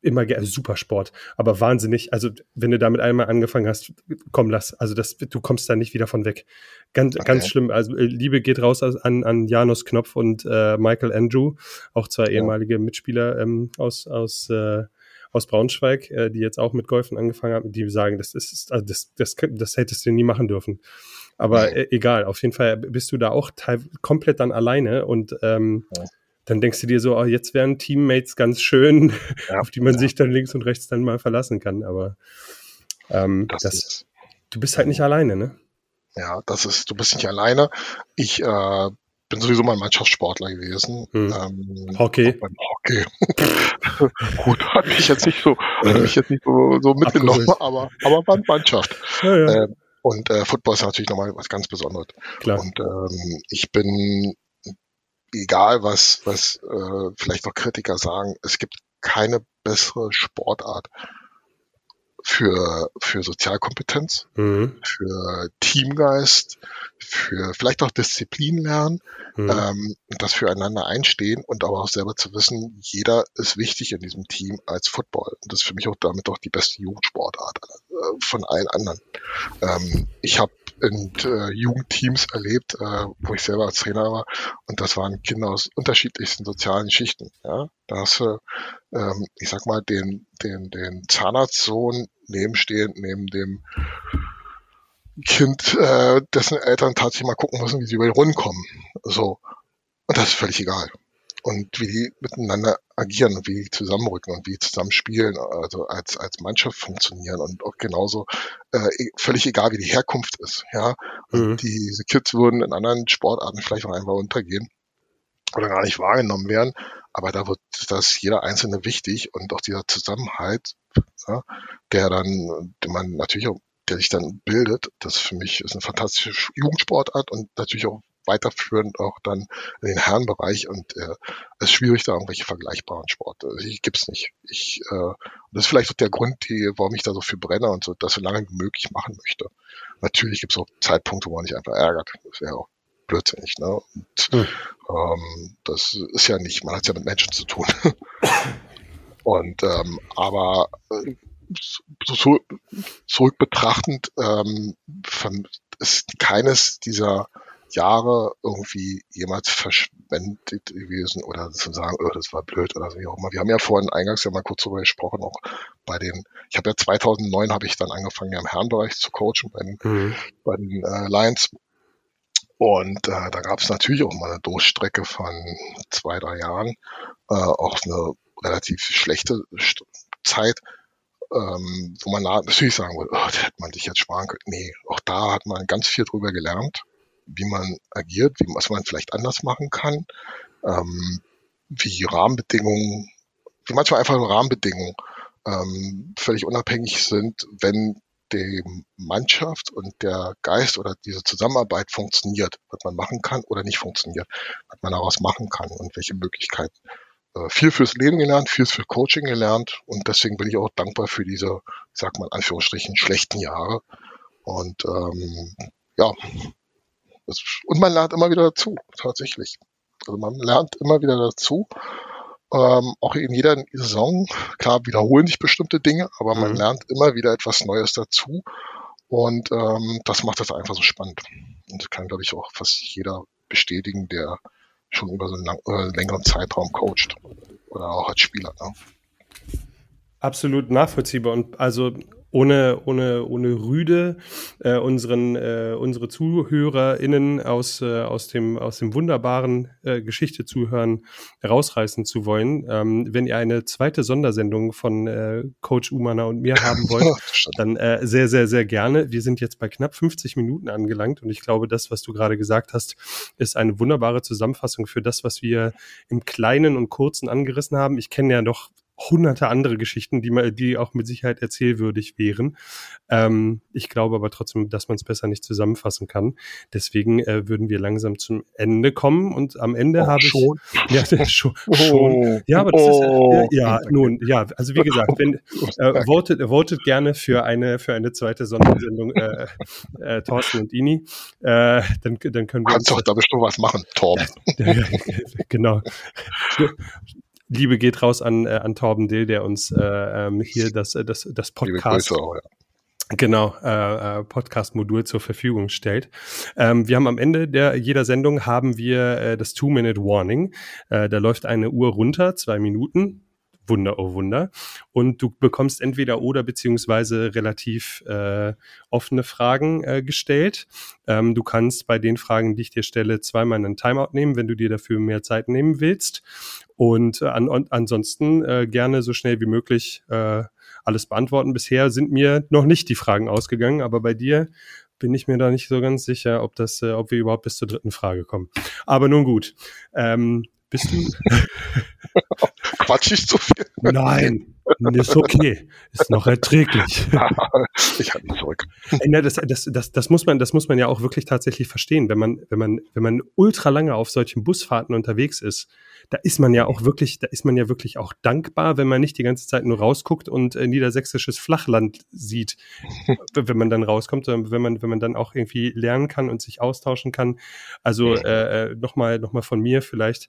immer also super Sport, aber wahnsinnig. Also wenn du damit einmal angefangen hast, komm, lass. Also das, du kommst da nicht wieder von weg. Ganz, okay. ganz schlimm. Also äh, Liebe geht raus an, an Janus Knopf und äh, Michael Andrew, auch zwei ehemalige Mitspieler ähm, aus, aus, äh, aus Braunschweig, äh, die jetzt auch mit Golfen angefangen haben, die sagen, das ist, also das, das, das hättest du nie machen dürfen. Aber äh, egal, auf jeden Fall bist du da auch komplett dann alleine und ähm, ja dann denkst du dir so, oh, jetzt wären Teammates ganz schön, ja, auf die man ja. sich dann links und rechts dann mal verlassen kann. Aber ähm, das, das du bist halt nicht alleine, ne? Ja, das ist, du bist nicht alleine. Ich äh, bin sowieso mal Mannschaftssportler gewesen. Hm. Ähm, Hockey. Beim Hockey. Gut, hat mich jetzt nicht so, hat mich jetzt nicht so, so mitgenommen, aber, aber war Mannschaft. Ja, ja. Ähm, und äh, Football ist natürlich nochmal was ganz Besonderes. Klar. Und ähm, ich bin egal was, was äh, vielleicht noch Kritiker sagen, es gibt keine bessere Sportart für, für Sozialkompetenz, mhm. für Teamgeist, für vielleicht auch Disziplin lernen, mhm. ähm, das füreinander einstehen und aber auch selber zu wissen, jeder ist wichtig in diesem Team als Football. Und das ist für mich auch damit auch die beste Jugendsportart äh, von allen anderen. Ähm, ich habe in äh, Jugendteams erlebt, äh, wo ich selber als Trainer war. Und das waren Kinder aus unterschiedlichsten sozialen Schichten. Ja? Da hast du, ähm, ich sag mal, den, den, den Zahnarztsohn nebenstehend neben dem Kind, äh, dessen Eltern tatsächlich mal gucken müssen, wie sie über die Runden kommen. So. Und das ist völlig egal und wie die miteinander agieren und wie die zusammenrücken und wie die zusammen spielen, also als, als Mannschaft funktionieren und auch genauso äh, e, völlig egal, wie die Herkunft ist. Ja, und mhm. diese Kids würden in anderen Sportarten vielleicht auch einfach untergehen oder gar nicht wahrgenommen werden, aber da wird das jeder Einzelne wichtig und auch dieser Zusammenhalt, ja, der dann, den man natürlich auch der sich dann bildet, das für mich ist eine fantastische Jugendsportart und natürlich auch weiterführend auch dann in den Herrenbereich und äh, es ist schwierig, da irgendwelche vergleichbaren Sport. Also, ich gibt's nicht. Ich, äh, das ist vielleicht auch der Grund, die, warum ich da so viel brenne und so das so lange wie möglich machen möchte. Natürlich gibt's auch Zeitpunkte, wo man sich einfach ärgert. Das wäre auch blödsinnig. Ne? Und hm. ähm, das ist ja nicht, man hat ja mit Menschen zu tun. und ähm, aber äh, so, zurück betrachtend ähm, ist keines dieser Jahre irgendwie jemals verschwendet gewesen oder zu sagen, oh, das war blöd oder so wie auch immer. Wir haben ja vorhin eingangs ja mal kurz darüber gesprochen, auch bei den, ich habe ja 2009 habe ich dann angefangen, ja im Herrenbereich zu coachen bei den, mhm. bei den äh, Lions. Und äh, da gab es natürlich auch mal eine Durchstrecke von zwei, drei Jahren, äh, auch eine relativ schlechte Zeit, ähm, wo man natürlich sagen würde, oh, da hätte man sich jetzt sparen können. Nee, auch da hat man ganz viel drüber gelernt wie man agiert, wie, was man vielleicht anders machen kann, ähm, wie Rahmenbedingungen, wie manchmal einfach Rahmenbedingungen ähm, völlig unabhängig sind, wenn die Mannschaft und der Geist oder diese Zusammenarbeit funktioniert, was man machen kann oder nicht funktioniert, was man daraus machen kann und welche Möglichkeiten. Äh, viel fürs Leben gelernt, viel für Coaching gelernt und deswegen bin ich auch dankbar für diese, ich sag mal Anführungsstrichen, schlechten Jahre. Und ähm, ja, und man lernt immer wieder dazu, tatsächlich. Also man lernt immer wieder dazu. Ähm, auch in jeder Saison, klar wiederholen sich bestimmte Dinge, aber man mhm. lernt immer wieder etwas Neues dazu. Und ähm, das macht das einfach so spannend. Und das kann, glaube ich, auch fast jeder bestätigen, der schon über so einen lang, äh, längeren Zeitraum coacht oder auch als Spieler. Ne? Absolut nachvollziehbar. Und also ohne, ohne, ohne Rüde äh, unseren, äh, unsere ZuhörerInnen aus, äh, aus, dem, aus dem wunderbaren äh, Geschichte zuhören rausreißen zu wollen. Ähm, wenn ihr eine zweite Sondersendung von äh, Coach Umana und mir haben wollt, dann äh, sehr, sehr, sehr gerne. Wir sind jetzt bei knapp 50 Minuten angelangt und ich glaube, das, was du gerade gesagt hast, ist eine wunderbare Zusammenfassung für das, was wir im Kleinen und Kurzen angerissen haben. Ich kenne ja noch hunderte andere Geschichten, die, man, die auch mit Sicherheit erzählwürdig wären. Ähm, ich glaube aber trotzdem, dass man es besser nicht zusammenfassen kann. Deswegen äh, würden wir langsam zum Ende kommen und am Ende oh, habe ich schon. ja schon, oh. schon ja aber das oh. ist ja, ja nun ja also wie gesagt wenn äh, votet votet gerne für eine für eine zweite Sondersendung äh, äh, Thorsten und Ini äh, dann dann können wir kannst doch da bestimmt was machen Torben ja, genau Liebe geht raus an, äh, an Torben Dill, der uns äh, ähm, hier das, äh, das, das Podcast. Auch, ja. Genau, äh, äh, Podcast-Modul zur Verfügung stellt. Ähm, wir haben am Ende der jeder Sendung haben wir äh, das Two-Minute-Warning. Äh, da läuft eine Uhr runter, zwei Minuten. Wunder, oh Wunder. Und du bekommst entweder oder beziehungsweise relativ äh, offene Fragen äh, gestellt. Ähm, du kannst bei den Fragen, die ich dir stelle, zweimal einen Timeout nehmen, wenn du dir dafür mehr Zeit nehmen willst. Und äh, an, ansonsten äh, gerne so schnell wie möglich äh, alles beantworten. Bisher sind mir noch nicht die Fragen ausgegangen, aber bei dir bin ich mir da nicht so ganz sicher, ob das, äh, ob wir überhaupt bis zur dritten Frage kommen. Aber nun gut. Ähm, bist du? Quatsch ich zu viel? Nein, ist okay. Ist noch erträglich. ich halte mich zurück. Das, das, das, das, muss man, das muss man ja auch wirklich tatsächlich verstehen, wenn man, wenn man, wenn man ultra lange auf solchen Busfahrten unterwegs ist. Da ist man ja auch wirklich, da ist man ja wirklich auch dankbar, wenn man nicht die ganze Zeit nur rausguckt und äh, niedersächsisches Flachland sieht, wenn man dann rauskommt, sondern wenn man, wenn man dann auch irgendwie lernen kann und sich austauschen kann. Also äh, äh nochmal, noch mal von mir vielleicht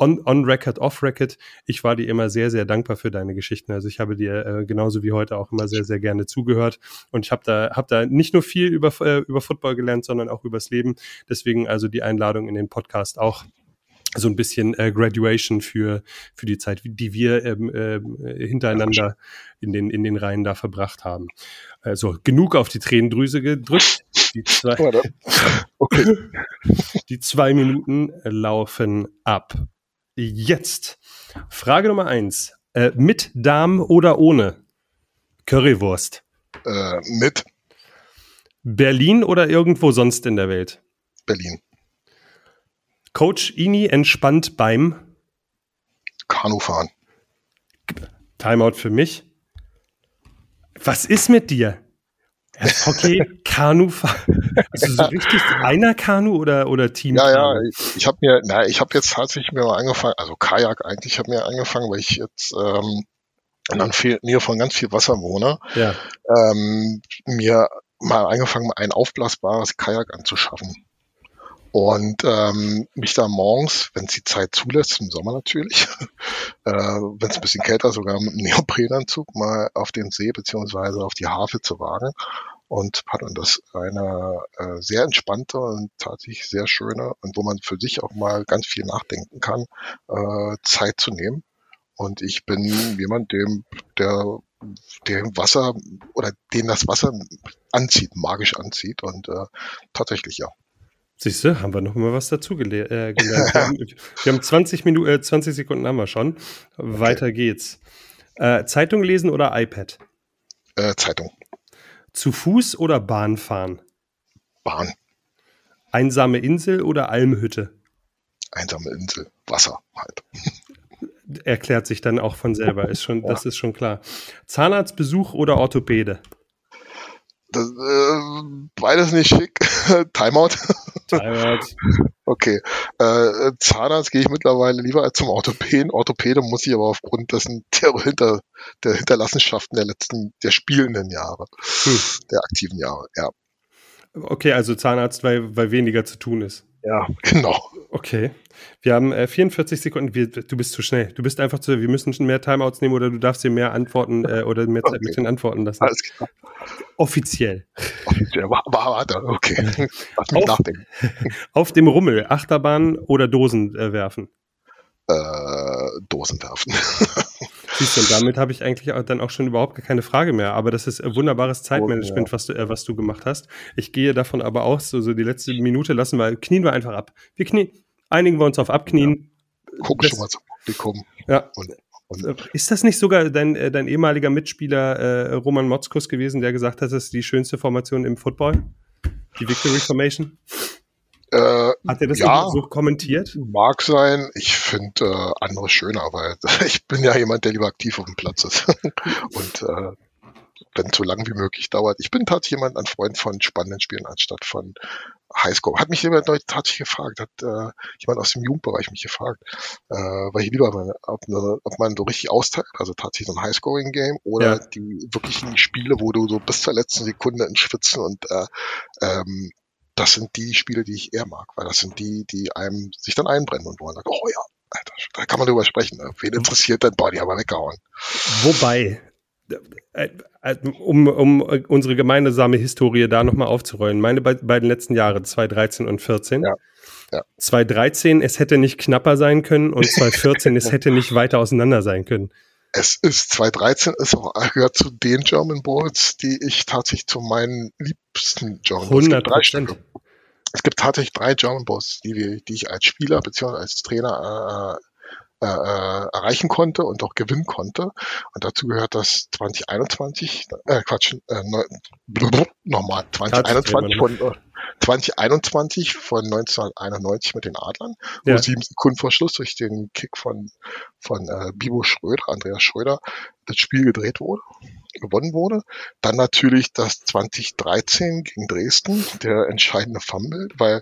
on, on record, off record. Ich war dir immer sehr, sehr dankbar für deine Geschichten. Also ich habe dir äh, genauso wie heute auch immer sehr, sehr gerne zugehört. Und ich habe da, hab da nicht nur viel über, äh, über Football gelernt, sondern auch übers Leben. Deswegen also die Einladung in den Podcast auch so ein bisschen äh, Graduation für für die Zeit, die wir ähm, äh, hintereinander in den in den Reihen da verbracht haben. Also genug auf die Tränendrüse gedrückt. Die zwei, okay. die zwei Minuten laufen ab. Jetzt Frage Nummer eins. Äh, mit Darm oder ohne? Currywurst. Äh, mit. Berlin oder irgendwo sonst in der Welt? Berlin. Coach Ini entspannt beim Kanufahren. Timeout für mich. Was ist mit dir? Okay, Kanufahren. Also so richtig einer Kanu oder, oder Team? Ja, ja, ich, ich habe mir, na, ich habe jetzt tatsächlich mir mal angefangen, also Kajak eigentlich, ich habe mir angefangen, weil ich jetzt ähm, in der Nähe von ganz viel Wasser wohne, ja. ähm, mir mal angefangen, ein aufblasbares Kajak anzuschaffen. Und ähm, mich da morgens, wenn es die Zeit zulässt, im Sommer natürlich, äh, wenn es ein bisschen kälter sogar mit einem Neoprenanzug mal auf den See beziehungsweise auf die Havel zu wagen und dann das eine äh, sehr entspannte und tatsächlich sehr schöne und wo man für sich auch mal ganz viel nachdenken kann, äh, Zeit zu nehmen. Und ich bin jemand, dem der dem Wasser oder den das Wasser anzieht, magisch anzieht und äh, tatsächlich ja. Siehst du, haben wir noch mal was dazu gele äh, gelernt. Wir haben, wir haben 20 Minuten, äh, 20 Sekunden haben wir schon. Weiter okay. geht's. Äh, Zeitung lesen oder iPad? Äh, Zeitung. Zu Fuß oder Bahn fahren? Bahn. Einsame Insel oder Almhütte? Einsame Insel. Wasser halt. Erklärt sich dann auch von selber, ist schon, ja. das ist schon klar. Zahnarztbesuch oder Orthopäde? Das, äh, beides nicht schick. Timeout. Timeout. Okay. Äh, Zahnarzt gehe ich mittlerweile lieber als zum Orthopäden. Orthopäde muss ich aber aufgrund dessen der, hinter, der Hinterlassenschaften der letzten, der spielenden Jahre, hm. der aktiven Jahre, ja. Okay, also Zahnarzt, weil, weil weniger zu tun ist. Ja, genau. Okay. Wir haben äh, 44 Sekunden. Wir, du bist zu schnell. Du bist einfach zu. Wir müssen schon mehr Timeouts nehmen oder du darfst dir mehr Antworten äh, oder mehr Zeit okay. mit den Antworten lassen. Alles klar. Offiziell. Offiziell. Warte, okay. Lass mich auf, nachdenken. Auf dem Rummel, Achterbahn oder Dosen äh, werfen? Äh, Dosen werfen. Siehst du, und damit habe ich eigentlich auch dann auch schon überhaupt keine Frage mehr. Aber das ist wunderbares Zeitmanagement, was du, äh, was du gemacht hast. Ich gehe davon aber aus, so, so die letzte Minute lassen wir, knien wir einfach ab. Wir knien, einigen wir uns auf Abknien. Ja. Guck das, schon mal zum Publikum. Ja. Und, und äh, ist das nicht sogar dein, äh, dein ehemaliger Mitspieler äh, Roman Motzkus gewesen, der gesagt hat, das ist die schönste Formation im Football? Die Victory Formation? Äh, Hat er das ja, so kommentiert? Mag sein. Ich finde äh, andere schöner, weil ich bin ja jemand, der lieber aktiv auf dem Platz ist. Und äh, wenn es so lang wie möglich dauert. Ich bin tatsächlich jemand, ein Freund von spannenden Spielen anstatt von Highscore. Hat mich jemand tatsächlich gefragt, hat äh, jemand aus dem Jugendbereich mich gefragt, äh, weil ich lieber, meine, ob, ne, ob man so richtig austeilt, also tatsächlich so ein Highscoring-Game oder ja. die wirklichen Spiele, wo du so bis zur letzten Sekunde ins Schwitzen und äh, ähm, das sind die Spiele, die ich eher mag, weil das sind die, die einem sich dann einbrennen und wo man sagt, oh ja, Alter, da kann man drüber sprechen. Ne? Wen interessiert denn Body aber weggehauen? Wobei, äh, äh, um, um unsere gemeinsame Historie da nochmal aufzurollen, meine be beiden letzten Jahre, 2013 und 14. Ja. Ja. 2013, es hätte nicht knapper sein können und 2014, es hätte nicht weiter auseinander sein können. Es ist 2013, es gehört zu den German Bowls, die ich tatsächlich zu meinen liebsten German Bowls. 100 Prozent. Es gibt tatsächlich drei German Bowls, die, wir, die ich als Spieler bzw. als Trainer äh, äh, äh, erreichen konnte und auch gewinnen konnte. Und dazu gehört das 2021, äh, Quatsch, äh, nochmal, 2021 von, 2021 von 1991 mit den Adlern, wo ja. sieben Sekunden vor Schluss durch den Kick von, von äh, Bibo Schröder, Andreas Schröder, das Spiel gedreht wurde, gewonnen wurde. Dann natürlich das 2013 gegen Dresden, der entscheidende Fumble, weil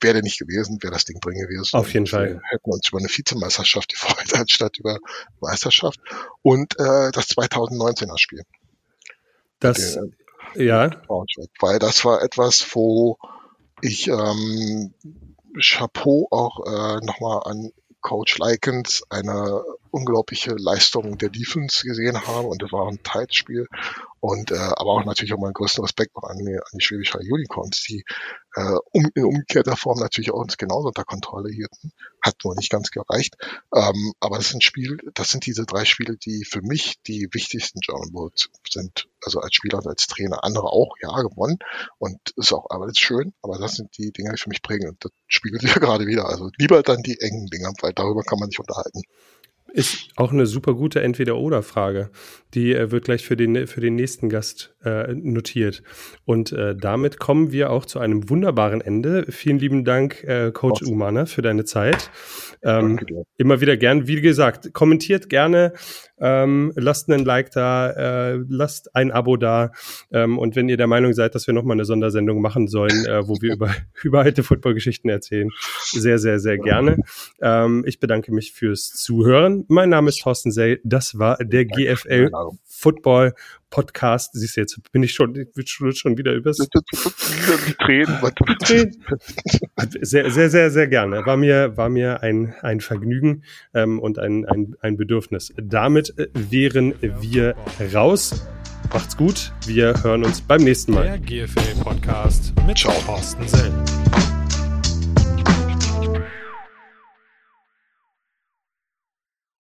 wäre der nicht gewesen, wäre das Ding drin gewesen. Auf jeden Fall. Wir hätten uns über eine Vizemeisterschaft gefreut, anstatt über Meisterschaft. Und äh, das 2019er Spiel. Das, den, ja. Weil das war etwas, wo ich ähm, Chapeau auch äh, nochmal an Coach Likens eine unglaubliche Leistung der Defense gesehen habe und das war ein Tight-Spiel und äh, aber auch natürlich auch meinen größten Respekt noch an die, an die Schwäbische Unicorns, die äh, um, in umgekehrter Form natürlich auch uns genauso unter Kontrolle hielten. Hat nur nicht ganz gereicht. Ähm, aber das sind Spiele, das sind diese drei Spiele, die für mich die wichtigsten German Bowls sind. Also als Spieler und als Trainer. Andere auch, ja, gewonnen. Und ist auch ist schön, aber das sind die Dinge, die für mich prägen. Und das spiegelt sich ja gerade wieder. Also lieber dann die engen Dinger, weil darüber kann man sich unterhalten. Ist auch eine super gute Entweder-Oder-Frage. Die äh, wird gleich für den, für den nächsten Gast äh, notiert. Und äh, damit kommen wir auch zu einem wunderbaren Ende. Vielen lieben Dank, äh, Coach. Umana, für deine Zeit. Ähm, immer wieder gern. Wie gesagt, kommentiert gerne, ähm, lasst einen Like da, äh, lasst ein Abo da. Ähm, und wenn ihr der Meinung seid, dass wir nochmal eine Sondersendung machen sollen, äh, wo wir über, über alte Football-Geschichten erzählen, sehr, sehr, sehr gerne. Ähm, ich bedanke mich fürs Zuhören. Mein Name ist Thorsten Sell. Das war der GFL Football Podcast. Siehst du, jetzt bin ich schon, ich schon wieder übers die Tränen. sehr, sehr, sehr, sehr gerne. War mir, war mir ein, ein Vergnügen ähm, und ein, ein, ein Bedürfnis. Damit äh, wären wir raus. Macht's gut. Wir hören uns beim nächsten Mal. Der GFL Podcast mit Ciao. Thorsten Sell.